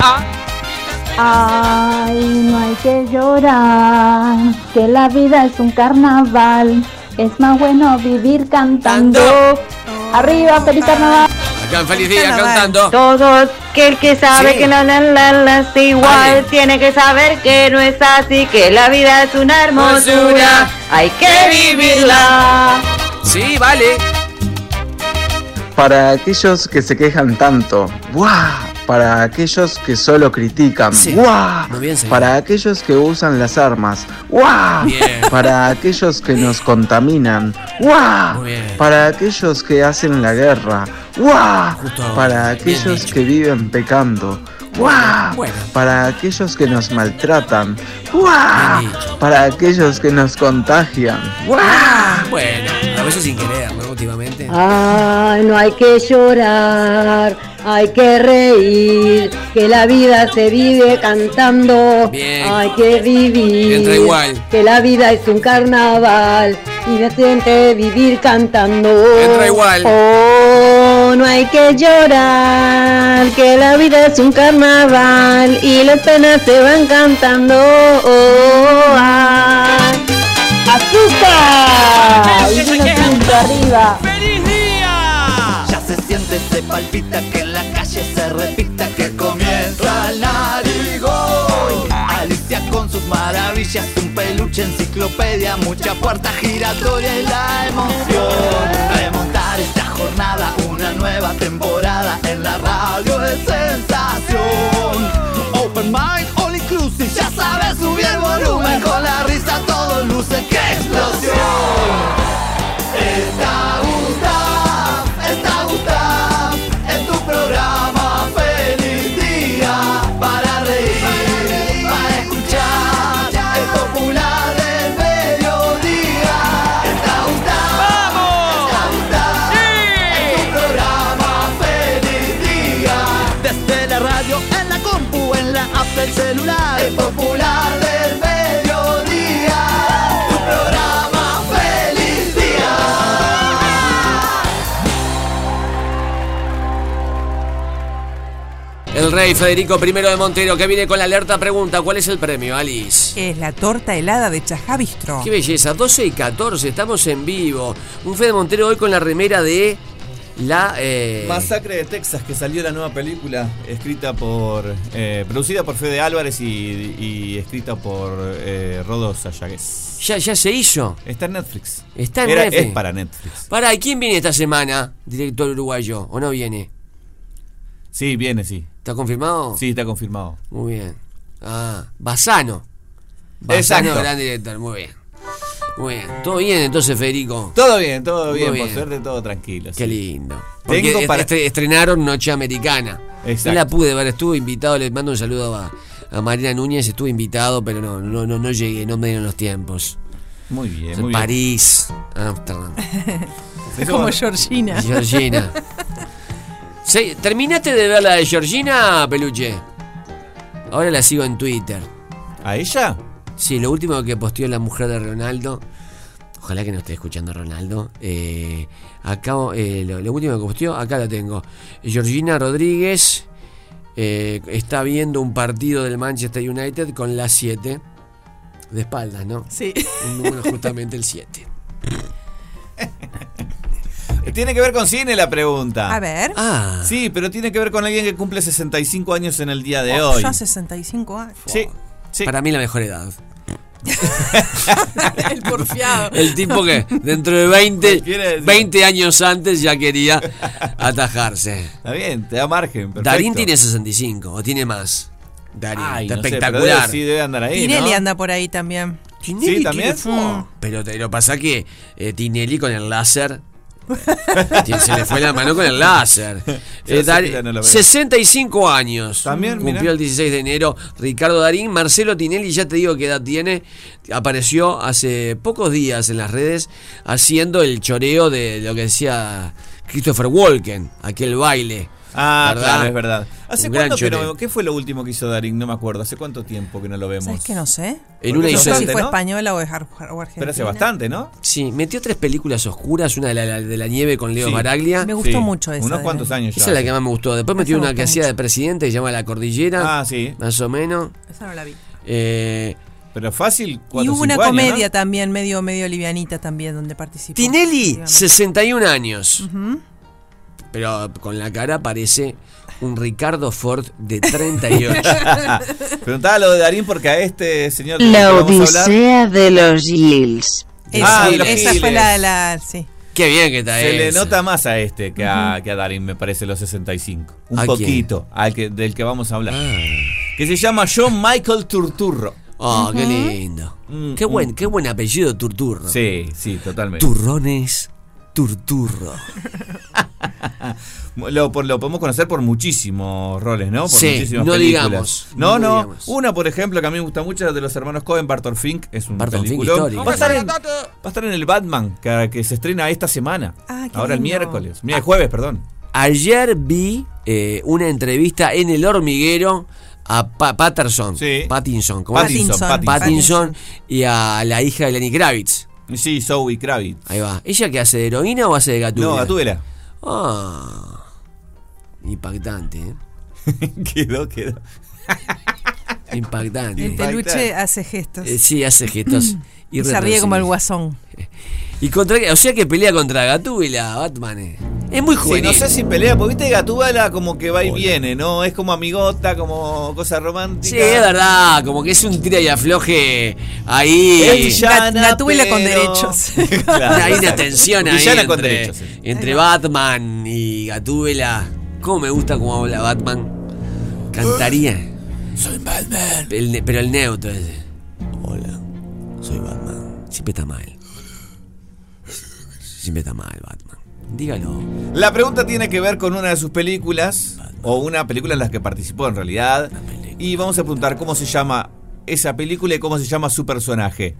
S29: Ay, no hay que llorar, que la vida es un carnaval. Es más bueno vivir cantando. Arriba, feliz carnaval.
S3: En feliz día cantando.
S30: Todo aquel que sabe
S3: Sí.
S30: que la la la la es igual
S3: Vale.
S30: tiene que saber que no es así, que la vida es una hermosura.
S3: Hermosura.
S30: Hay que vivirla.
S3: Sí, vale.
S32: Para aquellos que se quejan tanto, ¡buah! Para aquellos que solo critican. Para aquellos que usan las armas.
S3: Bien.
S32: Para aquellos que nos contaminan,
S3: bien.
S32: Para aquellos que hacen la guerra.
S3: Justo
S32: Para aquellos que viven pecando.
S3: Bueno.
S32: Para aquellos que nos maltratan. Para aquellos que nos contagian.
S3: Bueno, a veces sin querer, ¿no? Últimamente.
S30: Ay, no hay que llorar, hay que reír, que la vida se vive cantando.
S3: Bien.
S30: Hay que vivir,
S3: Entra igual.
S30: que la vida es un carnaval y se siente vivir cantando.
S3: Entra igual.
S30: Oh, no hay que llorar, que la vida es un carnaval y las penas se van cantando. Oh. ¡Azúcar! Y vino tinto arriba.
S26: Ya se siente, se palpita que en la calle se repita que comienza el narigón. Alicia con sus maravillas, un peluche, enciclopedia, mucha puerta giratoria y la emoción. Remontar esta jornada, una nueva temporada en la radio es sensación. Open mind, all inclusive, ya sabes, subir el volumen con la risa, todo luce, ¡qué explosión! El
S3: rey Federico I de Montero que viene con la alerta pregunta, ¿cuál es el premio, Alice?
S9: Es la torta helada de Chajá Bistro.
S3: Qué belleza, 12 y 14, estamos en vivo. Un Fede Montero hoy con la remera de la... eh,
S20: Masacre de Texas, que salió la nueva película, escrita por. eh, producida por Fede Álvarez y, y escrita por eh, Rodo Sayagues.
S3: ¿Ya, ¿Ya se hizo?
S20: Está en Netflix.
S3: Está en
S20: Era-
S3: Netflix.
S20: Es para Netflix.
S3: Para, ¿y quién viene esta semana? Director uruguayo, ¿o no viene?
S20: Sí, viene, sí.
S3: ¿Está confirmado?
S20: Sí, está confirmado.
S3: Muy bien. Ah, Basano. Basano,
S20: Exacto.
S3: gran director, muy bien. Muy bien. ¿Todo bien entonces, Federico?
S20: Todo bien, todo
S3: Todo
S20: bien,
S3: bien.
S20: por suerte todo tranquilo.
S3: Qué
S20: sí.
S3: lindo. Porque
S20: Tengo para-
S3: est- estrenaron Noche Americana.
S20: Exacto.
S3: No la pude ver, estuve invitado, les mando un saludo a, a Marina Núñez, estuve invitado, pero no, no, no, no llegué, no me dieron los tiempos.
S20: Muy bien,
S3: En
S20: muy bien.
S3: París, Amsterdam.
S9: Es como Georgina.
S3: Georgina. Sí, ¿Terminaste de ver la de Georgina, Peluche? Ahora la sigo en Twitter.
S20: ¿A ella?
S3: Sí, lo último que posteó la mujer de Ronaldo. Ojalá que no esté escuchando Ronaldo. Eh, acabo, eh, lo, lo último que posteó, acá lo tengo. Georgina Rodríguez eh, está viendo un partido del Manchester United con la 7. De espaldas, ¿no?
S9: Sí.
S3: Un número justamente el 7.
S20: Tiene que ver con cine la pregunta.
S9: A ver.
S3: Ah.
S20: Sí, pero tiene que ver con alguien que cumple 65 años en el día de
S9: Oh,
S20: hoy.
S9: Ya 65 años.
S20: Sí, sí.
S3: Para mí la mejor edad.
S9: El porfiado.
S3: El tipo que dentro de 20,
S20: Quiere decir-
S3: 20 años antes ya quería atajarse.
S20: Está bien, te da margen. Perfecto.
S3: Darín tiene 65 o tiene más. Darín,
S20: Ay,
S3: está
S20: no sé, pero
S3: espectacular.
S20: debe- sí, debe andar ahí,
S9: Tinelli
S20: ¿no?
S9: anda por ahí también.
S3: Tinelli
S20: ¿Sí, también?
S9: Mm.
S3: Pero te lo pasa que eh, Tinelli con el láser. se le fue la mano con el láser. Eh,
S20: esa
S3: Dar-
S20: pila no la veo.
S3: 65 años.
S20: También,
S3: Cumplió
S20: mirá.
S3: el 16 de enero. Ricardo Darín. Marcelo Tinelli, ya te digo qué edad tiene. Apareció hace pocos días en las redes haciendo el choreo de lo que decía Christopher Walken, aquel baile.
S20: Ah,
S3: ¿Verdad?
S20: claro, es verdad. ¿Hace
S3: Un
S20: cuánto que no-. ¿Qué fue lo último que hizo Darín? No me acuerdo. ¿Hace cuánto tiempo que no lo vemos?
S9: ¿Sabes que no sé?
S3: En una
S9: No sé si fue
S20: ¿no?
S9: española o, es ar- o argentina.
S20: Pero hace bastante, ¿no?
S3: Sí, metió tres películas oscuras, una de la, la- de la nieve con Leo
S20: Sí.
S3: Baraglia.
S9: Me gustó
S20: Sí,
S9: mucho esa.
S20: Unos
S9: de-
S20: cuantos años ya.
S3: Esa es la que más me gustó. Después metió una que hacía de presidente que se llama La Cordillera.
S20: Ah, sí.
S3: Más o menos.
S9: Esa no la vi.
S3: Eh,
S20: Pero fácil,
S9: Y
S20: cuatro,
S9: hubo una
S20: cinco años, ¿no?
S9: comedia también, medio, medio livianita también, donde participó.
S3: Tinelli, 61 años.
S9: Ujú.
S3: Pero con la cara parece un Ricardo Ford de 38.
S20: Preguntaba lo de Darín porque a este señor
S25: La Odisea de los Gilles.
S9: Esa,
S20: Ah, de los
S9: esa fue la, la- sí.
S3: Qué bien que está
S20: Se le nota más a este que a, que a Darín, me parece, los 65. Un
S3: ¿A
S20: poquito, al que, del que vamos a hablar. Que se llama John Michael Turturro.
S3: Oh, qué lindo.
S20: Mm,
S3: qué, buen,
S20: mm.
S3: qué buen apellido Turturro.
S20: Sí, sí, totalmente.
S3: Turrones Turturro.
S20: Lo, por- lo podemos conocer por muchísimos roles, ¿no? Por
S3: Sí,
S20: muchísimas
S3: no
S20: películas.
S3: digamos,
S20: No,
S3: no
S20: no.
S3: digamos.
S20: Una, por ejemplo, que a mí me gusta mucho, de los hermanos Cohen, Barton Fink. Es un
S3: Barton Fink
S20: peliculón. Va a, estar en, va a estar en el Batman, que, que se estrena esta semana.
S9: Ah, qué
S20: Ahora el miércoles. Mira, el jueves, perdón.
S3: Ayer vi eh, una entrevista en El Hormiguero a Pa- Patterson.
S20: Sí.
S3: Pattinson. ¿cómo es?
S20: Pattinson,
S9: Pattinson.
S20: Pattinson.
S3: Pattinson y a la hija de Lenny Kravitz.
S20: Sí, Zoe Kravitz.
S3: Ahí va. ¿Ella que hace de heroína o hace de gatúbela?
S20: No, Gatúbela.
S3: Ah. Impactante, ¿eh?
S20: quedó, quedó.
S3: Impactante.
S9: El peluche hace gestos.
S3: Eh, sí, hace gestos.
S9: y se ríe como el guasón.
S3: Y contra, o sea que pelea contra Gatúbela, Batman. eh. Es muy
S20: Sí,
S3: juvenil.
S20: no sé si pelea, porque viste Gatúbela como que va y viene, ¿no? Es como amigota, como cosa romántica.
S3: Sí, es verdad, como que es un tira y afloje ahí.
S20: Es villana,
S9: Gatúbela con derechos.
S20: Claro.
S3: Hay una tensión ahí
S20: Villana con
S3: entre,
S20: derechos, sí.
S3: entre Batman y Gatúbela. ¿Cómo me gusta cómo habla Batman? Cantaría. Soy Batman. pero el neutro ese. Hola, soy Batman. Siempre está mal. Siempre está mal, Batman. Dígalo.
S20: La pregunta tiene que ver con una de sus películas, o una película en la que participó en realidad. Y vamos a preguntar cómo se llama esa película y cómo se llama su personaje.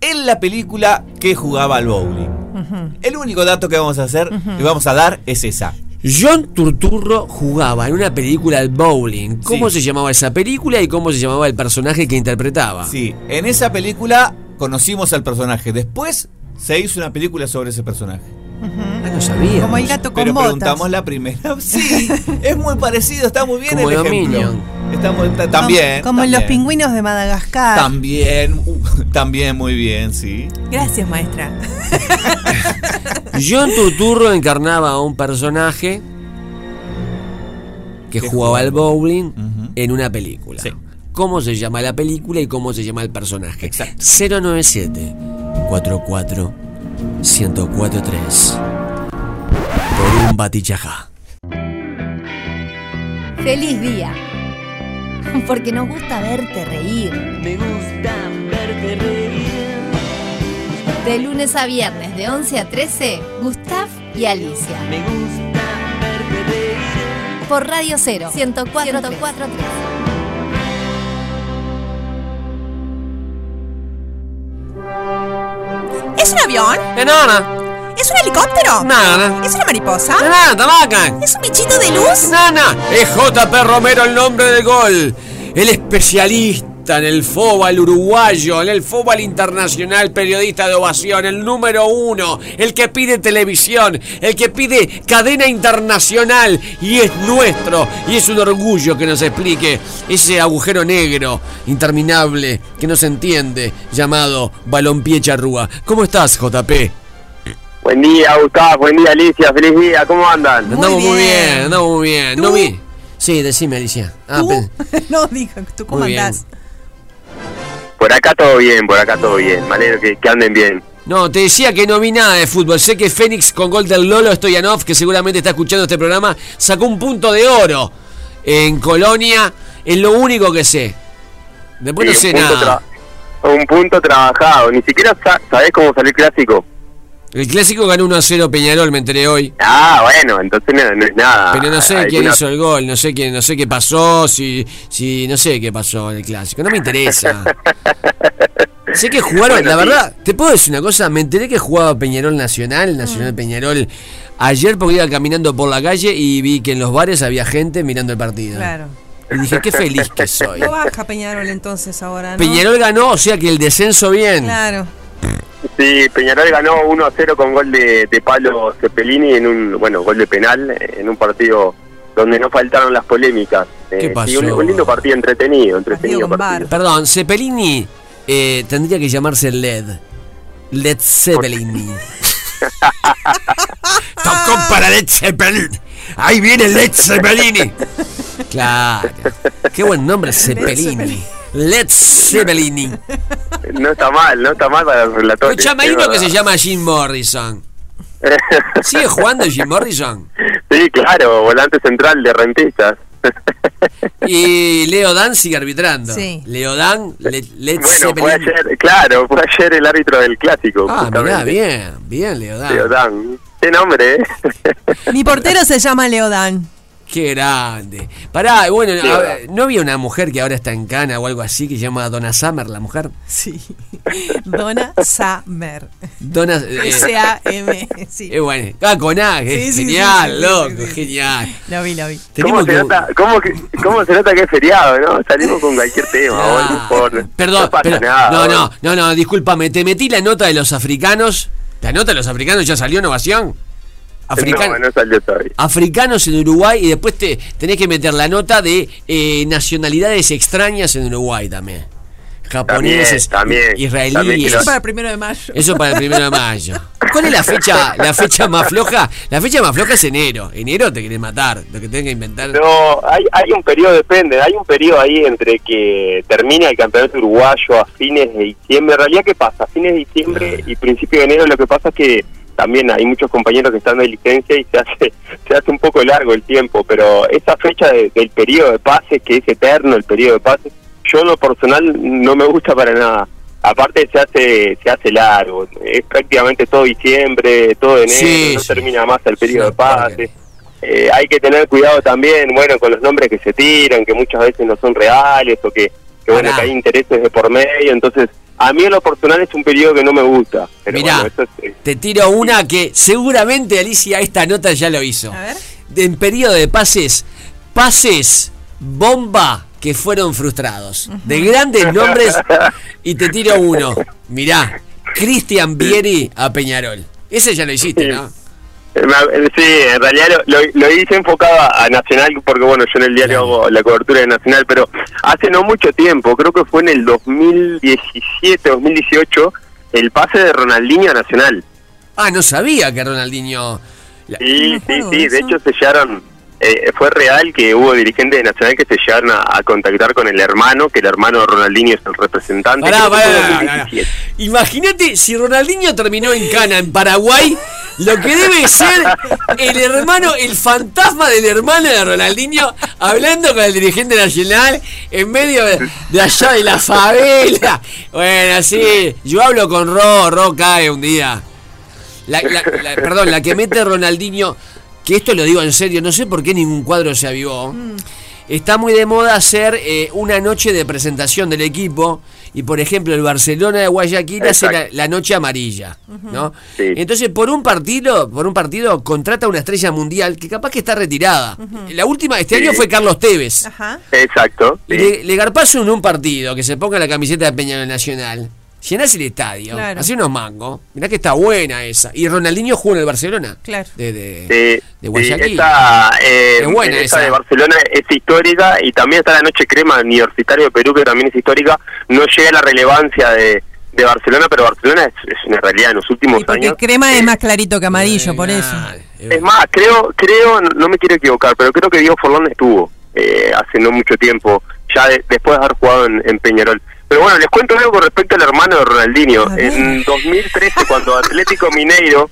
S20: En la película que jugaba al bowling. El único dato que vamos a hacer, que vamos a dar, es esa.
S3: John Turturro jugaba en una película al bowling. ¿Cómo
S20: Sí.
S3: se llamaba esa película y cómo se llamaba el personaje que interpretaba?
S20: Sí, en esa película conocimos al personaje. Después se hizo una película sobre ese personaje.
S3: Ah, no sabía.
S9: Como el gato con
S20: Pero
S9: botas.
S20: preguntamos la primera. Sí, es muy parecido, está muy bien
S3: Como
S20: el ejemplo. Está muy- está- también.
S9: Como en los pingüinos de Madagascar.
S20: También, uh, también muy bien, sí.
S9: Gracias, maestra.
S3: John Turturro encarnaba a un personaje que jugaba al bowling en una película.
S20: Sí.
S3: ¿Cómo se llama la película y cómo se llama el personaje?
S20: Exacto.
S3: 097 44 1043 por un batichajá.
S1: ¡Feliz día! Porque nos gusta verte reír.
S26: Me gusta verte reír.
S1: De lunes a viernes de 11 a 13, Gustav y Alicia. Por Radio 0, 104.3.
S9: ¿Es un avión?
S3: Enana.
S9: ¿Es un helicóptero?
S3: Nada.
S9: ¿Es una mariposa?
S3: Nada, tamaca.
S9: ¿Es un bichito de luz?
S3: Nana. Es JP Romero el nombre del gol. El especialista en el fútbol uruguayo, en el fútbol internacional, periodista de ovación, el número uno, el que pide televisión, el que pide cadena internacional y es nuestro y es un orgullo que nos explique ese agujero negro interminable que no se entiende llamado balompié charrúa. ¿Cómo estás, JP?
S33: Buen día, Gustavo. Buen día, Alicia. Feliz día. ¿Cómo andan?
S3: andamos muy bien, andamos muy bien. No vi. Sí, decime, Alicia. Ah,
S9: no, dijo, ¿tú cómo
S3: Muy bien.
S33: Por acá todo bien, por acá todo bien. Me alegro que, que anden bien.
S3: No, te decía que no vi nada de fútbol. Sé que Fénix con gol del Lolo Stoyanov, que seguramente está escuchando este programa, sacó un punto de oro en Colonia. Es lo único que sé. Después no sé nada.
S33: Un punto trabajado. Ni siquiera sa- sabés cómo salió el clásico.
S3: El clásico ganó 1 a 0 Peñarol, me enteré hoy.
S33: Ah, bueno, entonces no, no es nada.
S3: Pero no sé
S33: Hay
S3: quién
S33: una-
S3: hizo el gol, no sé quién, no sé qué pasó, si, si no sé qué pasó en el clásico, no me interesa. sé que jugaron,
S33: Bueno,
S3: la
S33: sí.
S3: verdad, te puedo decir una cosa, me enteré que jugaba Peñarol Nacional, Nacional Peñarol, ayer porque iba caminando por la calle y vi que en los bares había gente mirando el partido.
S9: Claro.
S3: Y dije, qué feliz que soy.
S9: No baja Peñarol entonces ahora, ¿no?
S3: Peñarol ganó, o sea que el descenso bien.
S9: Claro.
S33: Sí, Peñarol ganó 1 a 0 con gol de, de Pablo Cepelini en un, bueno, gol de penal, eh, en un partido donde no faltaron las polémicas. Eh,
S3: ¿Qué
S33: sí,
S3: pasó?
S33: un, un lindo partido entretenido, entretenido partido.
S3: Perdón, Cepelini eh, tendría que llamarse LED. Led Zeppelin. Tocó para Led Zeppelin. Ahí viene Led Zeppelin. Claro. Qué buen nombre, Zeppelini. Led Zeppelin.
S33: No está mal, no está mal para los relatores.
S3: Escuchame, hay uno que se llama Jim Morrison. ¿Sigue jugando Jim Morrison?
S33: Sí, claro, volante central de rentistas.
S3: Y Leo Dan sigue arbitrando.
S33: Sí.
S3: Leo Dan, Led, Led
S33: Bueno, fue ayer, claro, fue ayer el árbitro del clásico.
S3: Ah, mirá,
S33: justamente.
S3: bien, bien, Leo Dan.
S33: Leo Dan. Qué nombre, ¿eh?
S9: Mi portero se llama Leodán.
S3: Qué grande. Pará, bueno,
S33: Sí,
S3: a ¿no había una mujer que ahora está en Cana o algo así que se llama Donna Summer, la mujer?
S9: Sí. Donna Summer.
S3: Donna. eh,
S9: S-A-M. Sí.
S3: Es bueno. Ah, con A, que
S9: Sí,
S3: es
S9: sí, sí,
S3: genial,
S9: sí, sí,
S3: loco,
S9: sí, sí.
S3: genial.
S9: Lo vi, lo vi.
S33: ¿Cómo se,
S3: que-
S33: nota, cómo, que- ¿Cómo se nota que es feriado, no? Salimos con cualquier tema, no importa.
S3: Perdón,
S33: no pasa
S3: pero-
S33: nada.
S3: no, no, no, no, discúlpame, te metí la nota de los africanos. ¿La nota de los africanos ya salió en ovación? Africano.
S33: No, no salió todavía.
S3: africanos en Uruguay y después te tenés que meter la nota de eh, nacionalidades extrañas en Uruguay también. Japoneses,
S33: También, también,
S3: israelíes.
S33: también
S9: Eso para el primero de mayo.
S3: Eso para el primero de mayo. ¿Cuál es la fecha, la fecha más floja? La fecha más floja es enero. Enero te querés matar, lo que tenés que inventar.
S33: No, hay, hay un periodo, depende, hay un periodo ahí entre que termina el campeonato uruguayo a fines de diciembre. En realidad, ¿qué pasa? A fines de diciembre y principio de enero lo que pasa es que también hay muchos compañeros que están de licencia y se hace se hace un poco largo el tiempo, pero esa fecha de- del periodo de pases, que es eterno el periodo de pases, yo en lo personal no me gusta para nada. Aparte se hace se hace largo, es prácticamente todo diciembre, todo enero,
S3: Sí,
S33: no
S3: sí.
S33: termina más el periodo de pases. Eh, hay que tener cuidado también, bueno, con los nombres que se tiran, que muchas veces no son reales o que, que bueno, que hay intereses de por medio. Entonces, a mí en lo personal es un periodo que no me gusta. Pero
S3: Mirá,
S33: bueno, eso es-
S3: te tiro una que seguramente Alicia esta nota ya lo hizo. En periodo de pases, pases bomba que fueron frustrados. De grandes nombres y te tiro uno. Mirá, Cristian Vieri a Peñarol. Ese ya lo hiciste, ¿no?
S33: Eh, Sí, en realidad lo, lo- lo hice enfocado a Nacional porque, bueno, yo en el diario hago la cobertura de Nacional, pero hace no mucho tiempo, creo que fue en el 2017, 2018, el pase de Ronaldinho a Nacional.
S3: Ah, no sabía que Ronaldinho.
S33: Sí, sí, sí, de hecho se llegaron, eh, fue real que hubo dirigentes de Nacional que se llegaron a, a contactar con el hermano, que el hermano de Ronaldinho es el representante.
S3: Pará,
S33: creo que fue
S3: pará,
S33: en
S3: pará,
S33: 2017.
S3: Imagínate si Ronaldinho terminó en Cana, en Paraguay, lo que debe ser el hermano, el fantasma del hermano de Ronaldinho hablando con el dirigente nacional en medio de, allá de la favela. Bueno, así, yo hablo con Ro, Ro cae un día. La- la- perdón, la que mete Ronaldinho, que esto lo digo en serio, no sé por qué ningún cuadro se avivó. Está muy de moda hacer eh, una noche de presentación del equipo y por ejemplo el Barcelona de Guayaquil hace la,
S33: Exacto.
S3: la noche amarilla, ¿no? Entonces por un partido, por un partido contrata una estrella mundial que capaz que está retirada. La última este
S33: Sí.
S3: año fue Carlos Tevez.
S33: Exacto.
S3: Y Le, le garpazo en un partido que se ponga la camiseta de Peñarol Nacional. Llenás el estadio,
S9: Claro.
S3: hace unos mangos. Mirá que está buena esa. Y Ronaldinho jugó en el Barcelona.
S9: Claro.
S3: De, de-
S33: Sí,
S3: de Guayaquil.
S33: sí, esa, eh,
S3: Es buena
S33: esa
S3: esa.
S33: de Barcelona es histórica y también está la Noche Crema Universitario de Perú que también es histórica. No llega a la relevancia de, de Barcelona, pero Barcelona es, es una realidad en los últimos
S9: Porque
S33: años.
S9: crema es más clarito que amarillo, por eso.
S33: Es más, creo, creo, no me quiero equivocar, pero creo que Diego Forlán estuvo eh, hace no mucho tiempo, ya de- después de haber jugado en, en Peñarol. Pero bueno, les cuento algo con respecto al hermano de Ronaldinho. En 2013, cuando Atlético Mineiro,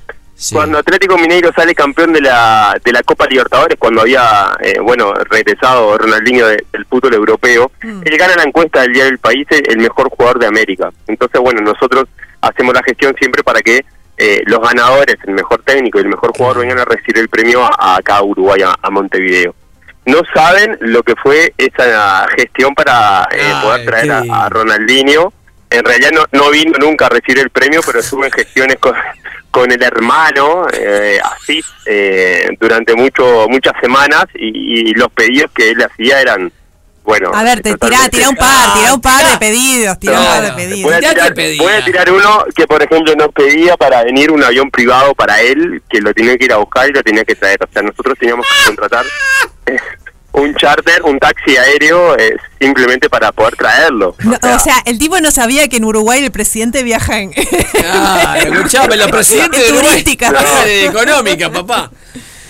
S33: cuando Atlético Mineiro sale campeón de la de la Copa Libertadores, cuando había, eh, bueno, regresado Ronaldinho de- del fútbol europeo, él gana la encuesta del Diario del País el, el mejor jugador de América. Entonces, bueno, nosotros hacemos la gestión siempre para que eh, los ganadores, el mejor técnico y el mejor jugador vengan a recibir el premio a, a acá a Uruguay, a, a Montevideo. No saben lo que fue esa gestión para eh, poder traer a, a Ronaldinho. En realidad no, no vino nunca a recibir el premio, pero estuvo en gestiones con, con el hermano, eh, así, eh, durante mucho muchas semanas y, y los pedidos que él hacía eran, bueno...
S9: A ver, te tirá, tirá un par, tirá un par de pedidos, tirá un par de
S33: Voy
S9: pedidos.
S33: a, tirar, voy a tirar uno que, por ejemplo, nos pedía para venir un avión privado para él, que lo tenía que ir a buscar y lo tenía que traer. O sea, nosotros teníamos que contratar eh, un charter, un taxi aéreo, eh, simplemente para poder traerlo.
S9: No, o sea, el tipo no sabía que en Uruguay el presidente viaja en.
S3: Ah, escuchame, los presidentes de Uruguay.
S9: turística.
S3: No, económica, papá.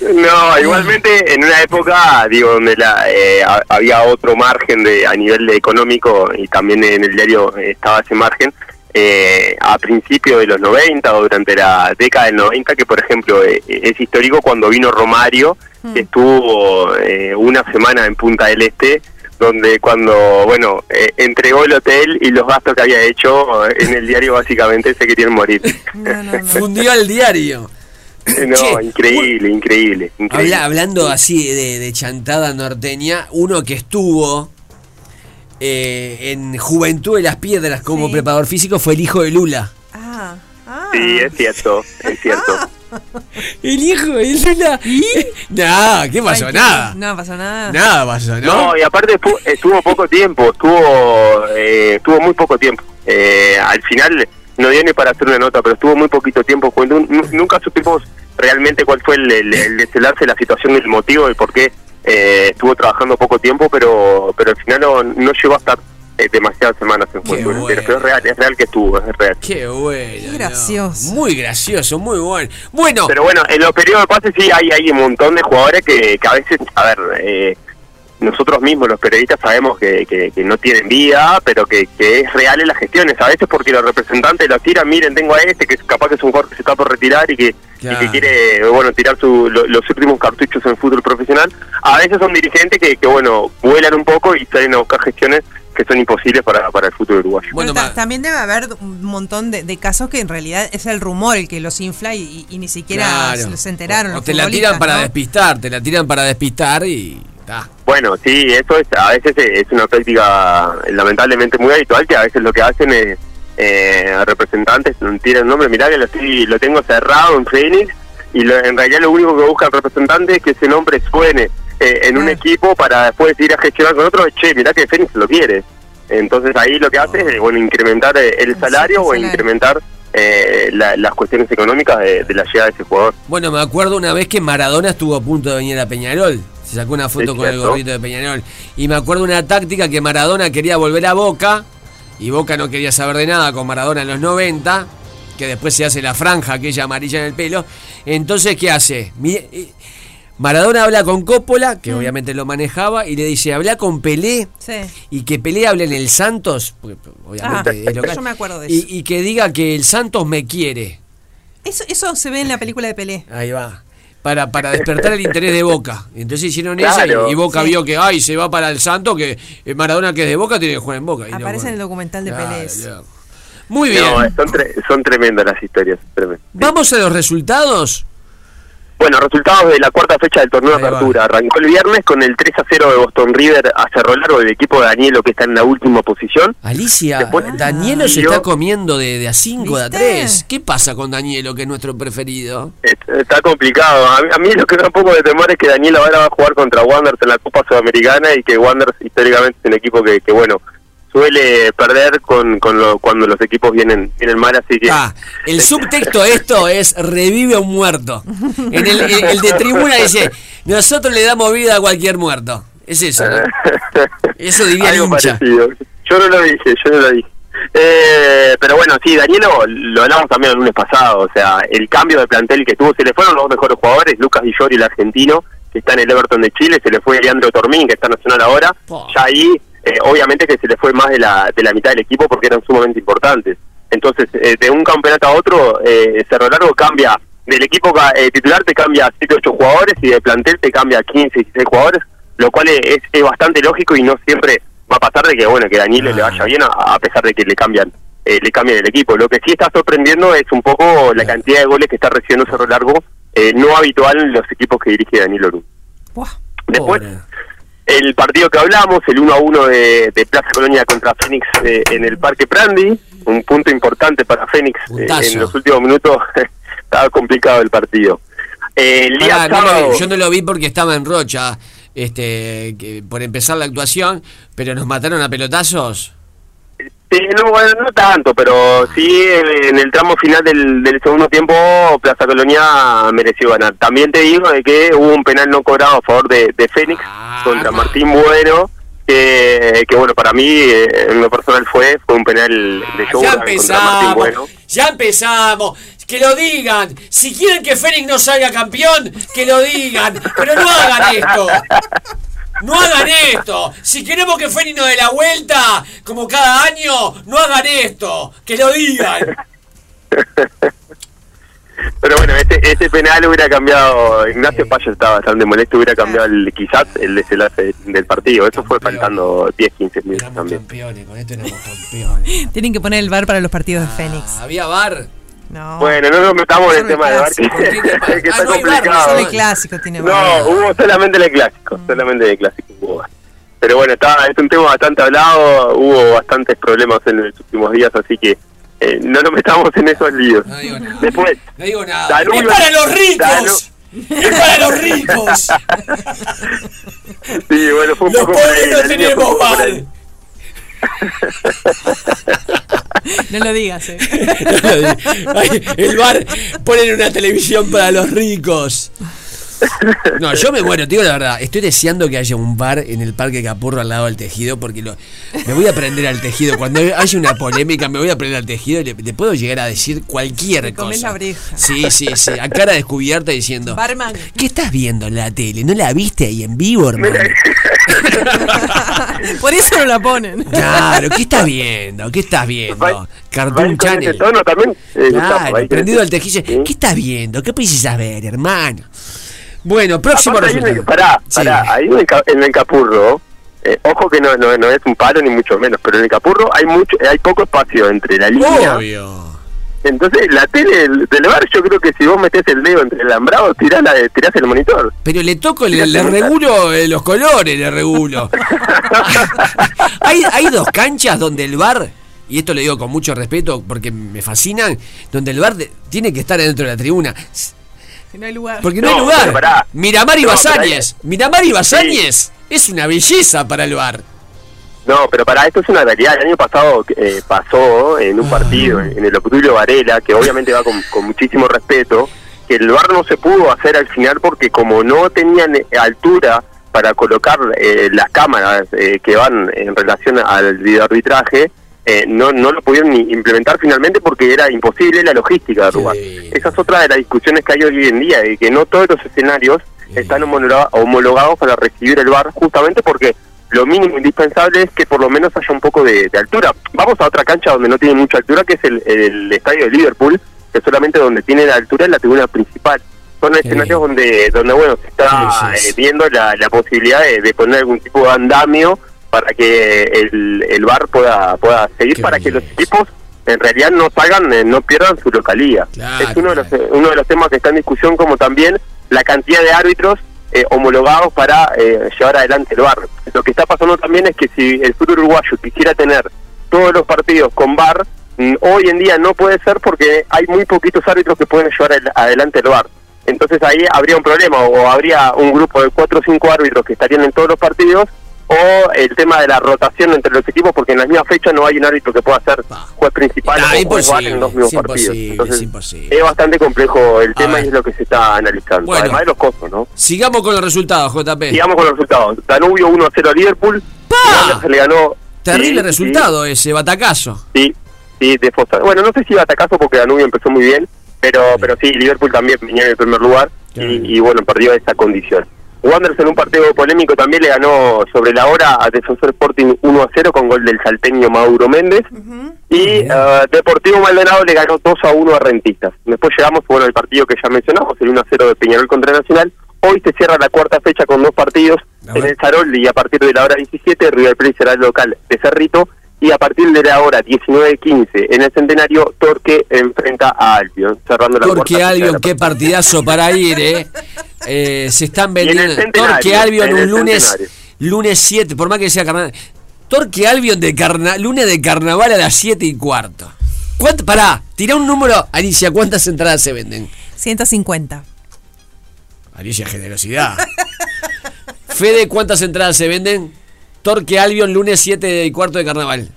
S33: No, igualmente en una época, digo, donde la, eh, ha- había otro margen de a nivel de económico y también en el diario estaba ese margen, eh, a principios de los 90 o durante la década del 90, que por ejemplo eh, es histórico cuando vino Romario, que estuvo eh, una semana en Punta del Este, donde cuando, bueno, eh, entregó el hotel y los gastos que había hecho eh, en el diario básicamente se querían morir.
S3: Fundió al diario.
S33: no, increíble, increíble, increíble.
S3: Habla- hablando así de, de chantada norteña, uno que estuvo eh, en Juventud de las Piedras como preparador físico fue el hijo de Lula.
S33: Sí, es cierto, es cierto.
S3: El hijo de Lula. No, ¿qué pasó?
S9: Ay, qué-
S3: Nada.
S9: No pasó nada.
S3: Nada pasó, ¿no?
S33: No, y aparte estu- estuvo poco tiempo, estuvo eh, estuvo muy poco tiempo. Eh, al final no dio ni para hacer una nota, pero estuvo muy poquito tiempo. Nu- Nunca supimos realmente cuál fue el, el, el desenlace, la situación, el motivo, el por qué eh, estuvo trabajando poco tiempo, pero pero al final no, no llegó a estar eh, demasiadas semanas en Juventud
S3: bueno.
S33: Pero es real, es real que estuvo, es real.
S3: Qué bueno.
S9: Qué
S3: ¿no?
S9: gracioso.
S3: Muy gracioso, muy bueno. Bueno.
S33: Pero bueno, en los periodos de pase sí hay, hay un montón de jugadores que, que a veces, a ver, eh, nosotros mismos los periodistas sabemos que, que, que no tienen vida, pero que, que es real en las gestiones. A veces porque los representantes los tiran, miren, tengo a este que es capaz que es un jugador que se está por retirar y que, y que quiere, bueno, tirar su, lo- los últimos cartuchos en fútbol profesional. A veces son dirigentes que, que bueno, vuelan un poco y salen a buscar gestiones que son imposibles para, para el fútbol uruguayo.
S9: Pero ta- también debe haber un montón de, de casos que en realidad es el rumor el que los infla y, y- y ni siquiera
S3: Claro.
S9: se, se enteraron.
S3: O
S9: los
S3: te la tiran para
S9: ¿no?
S3: despistar, te la tiran para despistar y.
S33: Bueno, sí, eso es, a veces es una práctica eh, lamentablemente muy habitual que a veces lo que hacen es eh, representantes tiran el nombre, mirá que lo, estoy- lo tengo cerrado en Phoenix y lo- en realidad lo único que busca el representante es que ese nombre suene eh, en un equipo para después ir a gestionar con otro, che, mirá que Phoenix lo quiere. Entonces ahí lo que hace es bueno incrementar eh, el salario o incrementar eh, la- las cuestiones económicas de, de la llegada de ese jugador.
S3: Bueno, me acuerdo una vez que Maradona estuvo a punto de venir a Peñarol. Se sacó una foto con el gorrito de Peñarol. Y me acuerdo una táctica que Maradona quería volver a Boca. Y Boca no quería saber de nada con Maradona en los 90. Que después se hace la franja aquella amarilla en el pelo. Entonces, ¿qué hace? Eh, Maradona habla con Coppola, que obviamente lo manejaba, y le dice, habla con Pelé.
S9: Sí.
S3: Y que Pelé hable en el Santos, porque obviamente
S9: Ah,
S3: es local,
S9: yo me acuerdo de
S3: y,
S9: eso.
S3: y que diga que el Santos me quiere.
S9: Eso, eso se ve en la película de Pelé.
S3: Ahí va. Para, para despertar el interés de Boca. Entonces hicieron
S9: Claro,
S3: esa y, y Boca
S9: sí.
S3: vio que ay se va para el Santo, que eh, Maradona que es de Boca tiene que jugar en Boca. Y no,
S9: Aparece en el documental de
S3: Claro. Muy bien.
S33: No, son, tre- son tremendas las historias. tremendas.
S3: Vamos a los resultados.
S33: Bueno, resultados de la cuarta fecha del torneo de apertura. Arrancó el viernes con el 3 a 0 de Boston River a Cerro Largo del equipo de Danielo que está en la última posición.
S3: Alicia, Danielo se está comiendo de, de a 5 de a 3. ¿Qué pasa con Danielo, que es nuestro preferido?
S33: Está complicado. A mí, a mí lo que me da un poco de temor es que Daniel ahora va a jugar contra Wanderers en la Copa Sudamericana y que Wanderers históricamente es un equipo que, que bueno, suele perder con, con lo- cuando los equipos vienen, vienen mal, así que...
S3: Ah, el subtexto de esto es revive a un muerto. En el, el- el de tribuna dice, nosotros le damos vida a cualquier muerto. Es eso, ¿no? Eso diría
S33: Algo parecido. Yo no lo dije, yo no lo dije. Eh, pero bueno, sí, Danielo, lo hablamos también el lunes pasado, o sea, el cambio de plantel que tuvo, se le fueron los dos mejores jugadores, Lucas Villori, el argentino, que está en el Everton de Chile, se le fue Leandro Tormín, que está nacional ahora, ya ahí, eh, obviamente que se le fue más de la, de la mitad del equipo porque eran sumamente importantes. Entonces, eh, de un campeonato a otro, eh, Cerro Largo cambia, del equipo ca- eh, titular te cambia 7, 8 jugadores y de plantel te cambia 15, 16 jugadores, lo cual es, bastante lógico y no siempre va a pasar de que bueno que Daniel le vaya bien a, a pesar de que le cambian eh, le cambian el equipo. Lo que sí está sorprendiendo es un poco la cantidad de goles que está recibiendo Cerro Largo, eh, no habitual en los equipos que dirige Daniel Orú. Después, el partido que hablamos, el 1 a 1 de, de Plaza Colonia contra Fénix eh, en el Parque Prandi, un punto importante para Fénix eh, en los últimos minutos, estaba complicado el partido. Eh, el día sábado-
S3: yo no lo vi porque estaba en Rocha, este, que- por empezar la actuación, pero nos mataron a pelotazos.
S33: Sí, no, bueno, no tanto, pero sí eh, en el tramo final del, del segundo tiempo Plaza Colonia mereció ganar. También te digo de que hubo un penal no cobrado a favor de, de Fénix contra Martín Bueno, que, que bueno, para mí eh, en lo personal fue fue un penal de show
S3: ya
S33: Martín
S3: empezamos,
S33: Bueno.
S3: ya empezamos. Que lo digan. Si quieren que Fénix no salga campeón, que lo digan. Pero no hagan esto. No hagan esto. Si queremos que Fénix nos dé la vuelta, como cada año, no hagan esto. Que lo digan.
S33: Pero bueno, este, este penal hubiera cambiado, Ignacio Payo estaba bastante molesto, hubiera cambiado el, quizás el desenlace del partido. Eso fue faltando 10, 15 minutos también.
S3: Con esto éramos campeones.
S9: Tienen que poner el bar para los partidos de Fénix.
S3: ¿Había bar?
S9: No.
S33: Bueno, no nos metamos en el tema de bar, que,
S9: Ah,
S33: está
S9: no bar,
S33: complicado.
S9: solo el clásico tiene bar.
S33: No, hubo solamente el clásico, solamente el clásico hubo bar. Pero bueno, está, es un tema bastante hablado, hubo bastantes problemas en los últimos días, así que eh, no nos metamos en esos líos. Después,
S3: No digo nada.
S33: Danubio-
S3: ¡Es para los ricos!
S33: Danu-
S3: ¡Es para los ricos!
S33: sí, bueno, fue un
S3: Los pobres no tenemos
S33: fue
S9: No lo digas, eh.
S3: El bar ponen una televisión para los ricos. No, yo me muero, te digo la verdad. Estoy deseando que haya un bar en el Parque Capurro al lado del tejido porque lo, me voy a prender al tejido. Cuando haya una polémica, me voy a prender al tejido y le, le puedo llegar a decir cualquier
S9: Comés
S3: cosa.
S9: la oreja.
S3: Sí, sí, sí. A cara descubierta diciendo:
S9: Barman.
S3: ¿Qué estás viendo en la tele? ¿No la viste ahí en vivo, hermano?
S9: Por eso no la ponen.
S3: Claro, ¿qué estás viendo? ¿Qué estás viendo? Cartoon Channel.
S33: tono también. eh,
S3: Claro,
S33: Gustavo,
S3: prendido al tejido. ¿Qué estás viendo? ¿Qué precisas ver, hermano? Bueno, próximo
S33: Aparte,
S3: resultado.
S33: un- Pará,
S3: Sí.
S33: pará, ahí en el, en el Capurro, eh, ojo que no, no, no es un palo ni mucho menos, pero en el Capurro hay mucho, hay poco espacio entre la línea.
S3: Obvio.
S33: Entonces, la tele del, bar, yo creo que si vos metés el dedo entre el alambrado, tirás, la, tirás el monitor.
S3: Pero le toco, le, le regulo eh, los colores, le regulo. hay, hay dos canchas donde el bar, y esto lo digo con mucho respeto porque me fascinan, donde el bar de- tiene que estar dentro de la tribuna.
S9: No hay lugar.
S3: Porque no,
S33: No,
S3: hay lugar.
S33: pero pará.
S3: Miramar y
S33: No,
S3: Basáñez. Miramar y Basáñez es una belleza para el bar.
S33: No, pero para esto es una realidad. El año pasado eh, pasó en un partido, en el Obdulio Varela, que obviamente va con, con muchísimo respeto, que el bar no se pudo hacer al final porque como no tenían eh, altura para colocar eh, las cámaras eh, que van en relación al videoarbitraje, eh, no, no lo pudieron ni implementar finalmente porque era imposible la logística de Uruguay. Esa es otra de las discusiones que hay hoy en día, de que no todos los escenarios están homologa- homologados para recibir el bar justamente porque lo mínimo indispensable es que por lo menos haya un poco de, de altura. Vamos a otra cancha donde no tiene mucha altura, que es el, el estadio de Liverpool, que solamente donde tiene la altura es la tribuna principal. Son escenarios donde, donde bueno, se está eh, viendo la, la posibilidad de, de poner algún tipo de andamio para que el, el bar pueda, pueda seguir, para que los equipos en realidad no salgan, eh, no pierdan su localía. es uno de, los, eh, uno de los temas que está en discusión, como también la cantidad de árbitros eh, homologados para eh, llevar adelante el bar. Lo que está pasando también es que si el fútbol uruguayo quisiera tener todos los partidos con bar, mm, hoy en día no puede ser porque hay muy poquitos árbitros que pueden llevar el- adelante el bar. Entonces ahí habría un problema o habría un grupo de cuatro o cinco árbitros que estarían en todos los partidos o el tema de la rotación entre los equipos porque en la misma fecha no hay un árbitro que pueda ser juez principal
S3: Ah,
S33: o juez en los mismos partidos. Entonces,
S3: es
S33: bastante complejo el tema y es lo que se está analizando.
S3: Bueno.
S33: Además de los costos, ¿no?
S3: Sigamos con los resultados, JP.
S33: Sigamos con los resultados. Danubio 1 a 0 a Liverpool. Wanderers le ganó.
S3: Terrible
S33: sí,
S3: resultado ese, batacazo.
S33: Sí, sí, de. Bueno, no sé si batacazo porque Danubio empezó muy bien, pero pero sí, Liverpool también venía en el primer lugar y, y bueno, perdió esa condición. Wanderers en un partido polémico también le ganó sobre la hora a Defensor Sporting 1 a 0 con gol del salteño Mauro Méndez. Y eh, Deportivo Maldonado le ganó 2 a 1 a Rentistas. Después llegamos bueno, al partido que ya mencionamos, el 1 a 0 de Peñarol contra Nacional. Hoy se cierra la cuarta fecha con dos partidos en el Sarol y a partir de la hora 17 River Plate será el local de Cerrito y a partir de la hora 19.15 en el Centenario Torque enfrenta a Albion, cerrando la
S3: Torque Albion, qué partidazo para ir, ¿eh? Eh, se están vendiendo. Torque Albion un lunes
S33: Centenario.
S3: lunes 7, por más que sea carnaval. Torque Albion de carna, lunes de carnaval a las 7 y cuarto. ¿Cuánto, pará, tira un número, Alicia, ¿cuántas entradas se venden?
S9: 150.
S3: Alicia, generosidad. Fede, ¿cuántas entradas se venden? Torque Albion, lunes 7 y cuarto de carnaval.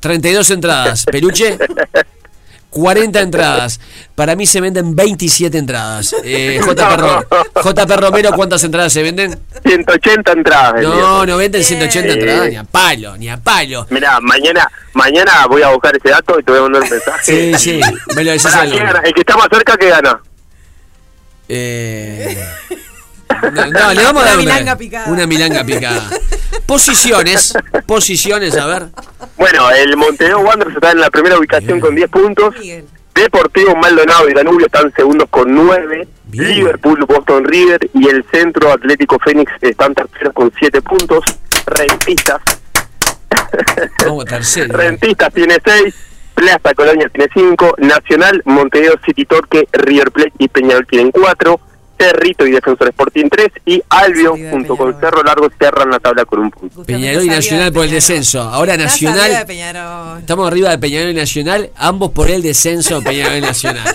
S3: 32 entradas. Peluche, 40 entradas. Para mí se venden 27 entradas. Eh, JP, Ro- JP Romero, ¿cuántas entradas se venden?
S33: 180 entradas.
S3: No, no venden 180
S33: Eh.
S3: entradas, ni a palo, ni a palo.
S33: Mirá, mañana, mañana voy a buscar ese dato y te voy a mandar un mensaje.
S3: Sí, sí, me lo decís
S33: Pará,
S3: algo.
S33: El que está más cerca, que gana?
S3: Eh, no, no, le vamos a
S9: Una
S3: dar
S9: milanga picada.
S3: una milanga picada. Posiciones, posiciones, a ver.
S33: Bueno, el Montevideo Wanderers está en la primera ubicación con 10 puntos. Deportivo Maldonado y Danubio están segundos con 9. Liverpool, Boston River y el Centro Atlético Fénix están terceros con 7 puntos. Rentistas.
S3: Como tercero.
S33: Rentistas tiene 6. Plaza Colonia tiene 5. Nacional, Montevideo City Torque, River Plate y Peñarol tienen 4. Cerrito y Defensor Sporting 3. Y Albion, junto con Cerro Largo, cierran la tabla con un punto.
S3: Peñarol y Nacional por el descenso. Ahora Nacional.
S9: Peñarol.
S3: Estamos arriba de Peñarol y Nacional, ambos por el descenso, Peñarol y Nacional.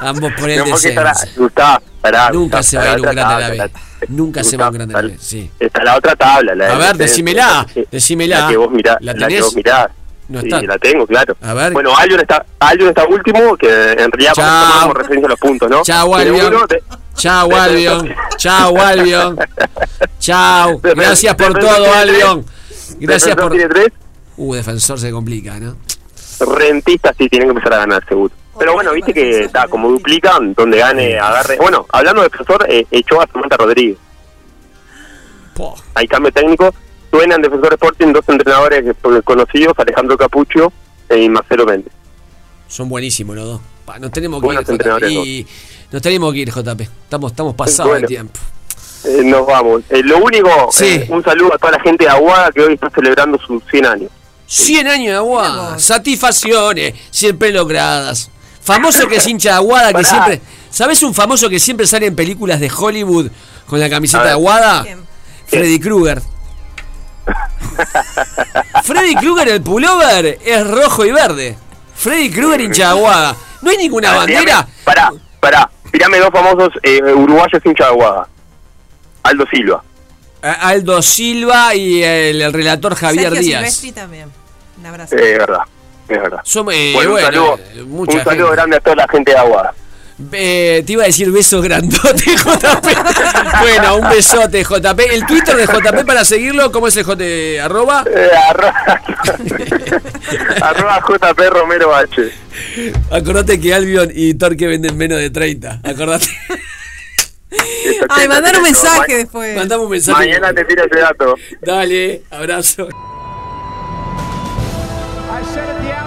S3: Ambos por el
S33: No,
S3: descenso.
S33: estará- Gustavo, pará,
S3: Nunca
S33: Gustavo,
S3: se va a ir un
S33: la
S3: grande a la
S33: la-
S3: Nunca se va un
S33: Gustavo,
S3: grande a la
S33: está-
S3: vez, sí.
S33: Está la otra tabla. La
S3: A ver,
S33: descenso,
S3: decímela,
S33: la-
S3: decímela.
S33: La que vos mirás.
S3: ¿La
S33: que
S3: tenés?
S33: vos mirás.
S3: No
S33: Sí,
S3: está.
S33: la tengo, claro.
S3: A ver.
S33: Bueno, Albion está, Albion está último, que en realidad tomamos referencia a los puntos, ¿no?
S3: Chao, Albion.
S33: de-
S3: Chao, Albion. Chao, Albion. Chao. Gracias por
S33: Defensor
S3: todo. Albion. Gracias
S33: Defensor
S3: por.
S33: tiene tres.
S3: Uh, defensor se complica, ¿no?
S33: Rentistas sí tienen que empezar a ganar, seguro. Pero bueno, viste que está como duplican, donde gane, agarre. Bueno, hablando de defensor, eh, echó a Samantha Rodríguez. Hay cambio técnico. Suenan Defensor Sporting dos entrenadores eh, conocidos, Alejandro Capucho y Marcelo Méndez.
S3: Son buenísimos los dos. Nos tenemos que
S33: Buenos
S3: ir, JP. Y nos tenemos que ir, JP. Estamos, estamos pasados
S33: Bueno.
S3: de tiempo.
S33: Eh, nos vamos. Eh, lo único,
S3: Sí.
S33: eh, un saludo a toda la gente de Aguada que hoy está celebrando sus 100 años.
S3: 100 años de Aguada, satisfacciones, siempre logradas. Famoso que es hincha de Aguada, que
S33: Pará.
S3: siempre. ¿Sabes un famoso que siempre sale en películas de Hollywood con la camiseta de Aguada? Freddy Krueger. Freddy Krueger, el pullover, es rojo y verde. Freddy Krueger, hincha de Aguada. No hay ninguna bandera.
S33: Pará, pará. Tirame dos famosos eh, uruguayos hincha de Aguada. Aldo Silva.
S3: A- Aldo Silva y el, el relator Javier
S9: Sergio
S3: Díaz.
S9: Silvestri también. Un abrazo.
S33: Eh, es verdad, es verdad.
S3: Somos, eh,
S33: bueno,
S3: bueno,
S33: un saludo,
S3: eh,
S33: un saludo
S3: gente.
S33: grande a toda la gente de Aguada.
S3: Eh, te iba a decir beso grandote, JP. bueno, un besote, JP. El Twitter de JP para seguirlo, ¿cómo es el J? Arroba.
S33: Eh, arroba, arroba JP Romero H.
S3: Acordate que Albion y Torque venden menos de 30. Acordate.
S9: Ay, mandar un mensaje después.
S3: Mandame un mensaje.
S33: Mañana te tiro ese dato.
S3: Dale, abrazo.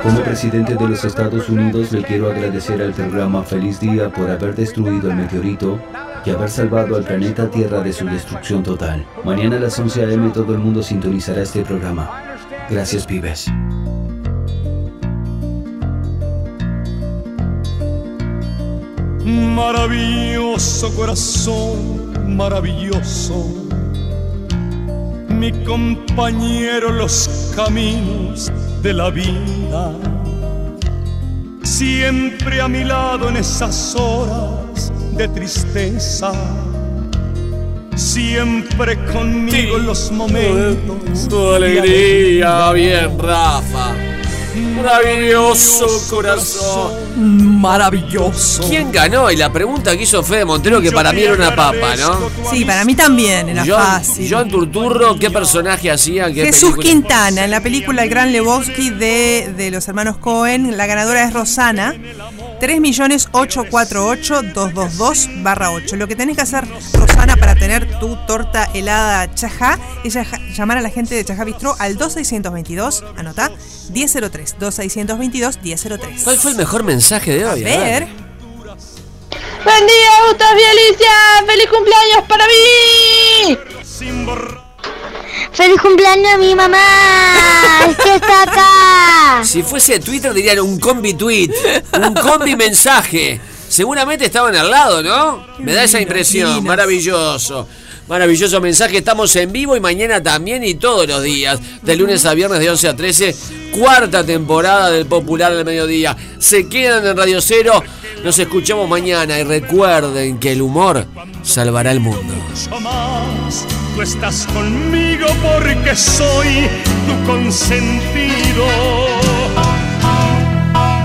S34: Como presidente de los Estados Unidos le quiero agradecer al programa Feliz Día por haber destruido el meteorito y haber salvado al planeta Tierra de su destrucción total. Mañana a las 11 a.m. todo el mundo sintonizará este programa. Gracias, pibes.
S35: Maravilloso corazón, maravilloso. Mi compañero los caminos de la vida. Siempre a mi lado en esas horas de tristeza. Siempre conmigo en los momentos.
S3: Tu alegría, bien, Rafa. Maravilloso corazón.
S36: Maravilloso.
S3: ¿Quién ganó? Y la pregunta que hizo Fede Montero, que para mí era una papa, ¿no?
S9: Sí, para mí también era
S3: John,
S9: fácil.
S3: John Turturro, ¿qué personaje hacía? ¿Qué
S9: Jesús
S3: película?
S9: Quintana, en la película El Gran Lebowski de, de los hermanos Cohen, la ganadora es Rosana. 3.848.222 barra 8. Lo que tenés que hacer, Rosana, para tener tu torta helada Chajá, es llamar a la gente de Chajá Bistro al 2622, anotá, 1003, 2622, 1003.
S3: ¿Cuál fue el mejor mensaje de hoy?
S9: A ver.
S30: Buen día, Gustavo y Alicia. ¡Feliz cumpleaños para mí!
S23: ¡Feliz cumpleaños a mi mamá! ¡Es que está acá!
S3: Si fuese Twitter dirían un combi tweet, un combi mensaje. Seguramente estaban al lado, ¿no? Me da esa impresión. Maravilloso. Maravilloso mensaje. Estamos en vivo y mañana también y todos los días. De lunes a viernes de 11 a 13. Cuarta temporada del Popular del Mediodía. Se quedan en Radio Cero. Nos escuchamos mañana y recuerden que el humor salvará el mundo.
S35: Tú estás conmigo porque soy tu consentido.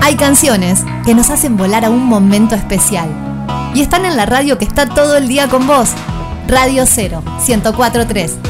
S1: Hay canciones que nos hacen volar a un momento especial. Y están en la radio que está todo el día con vos. Radio 0, 1043.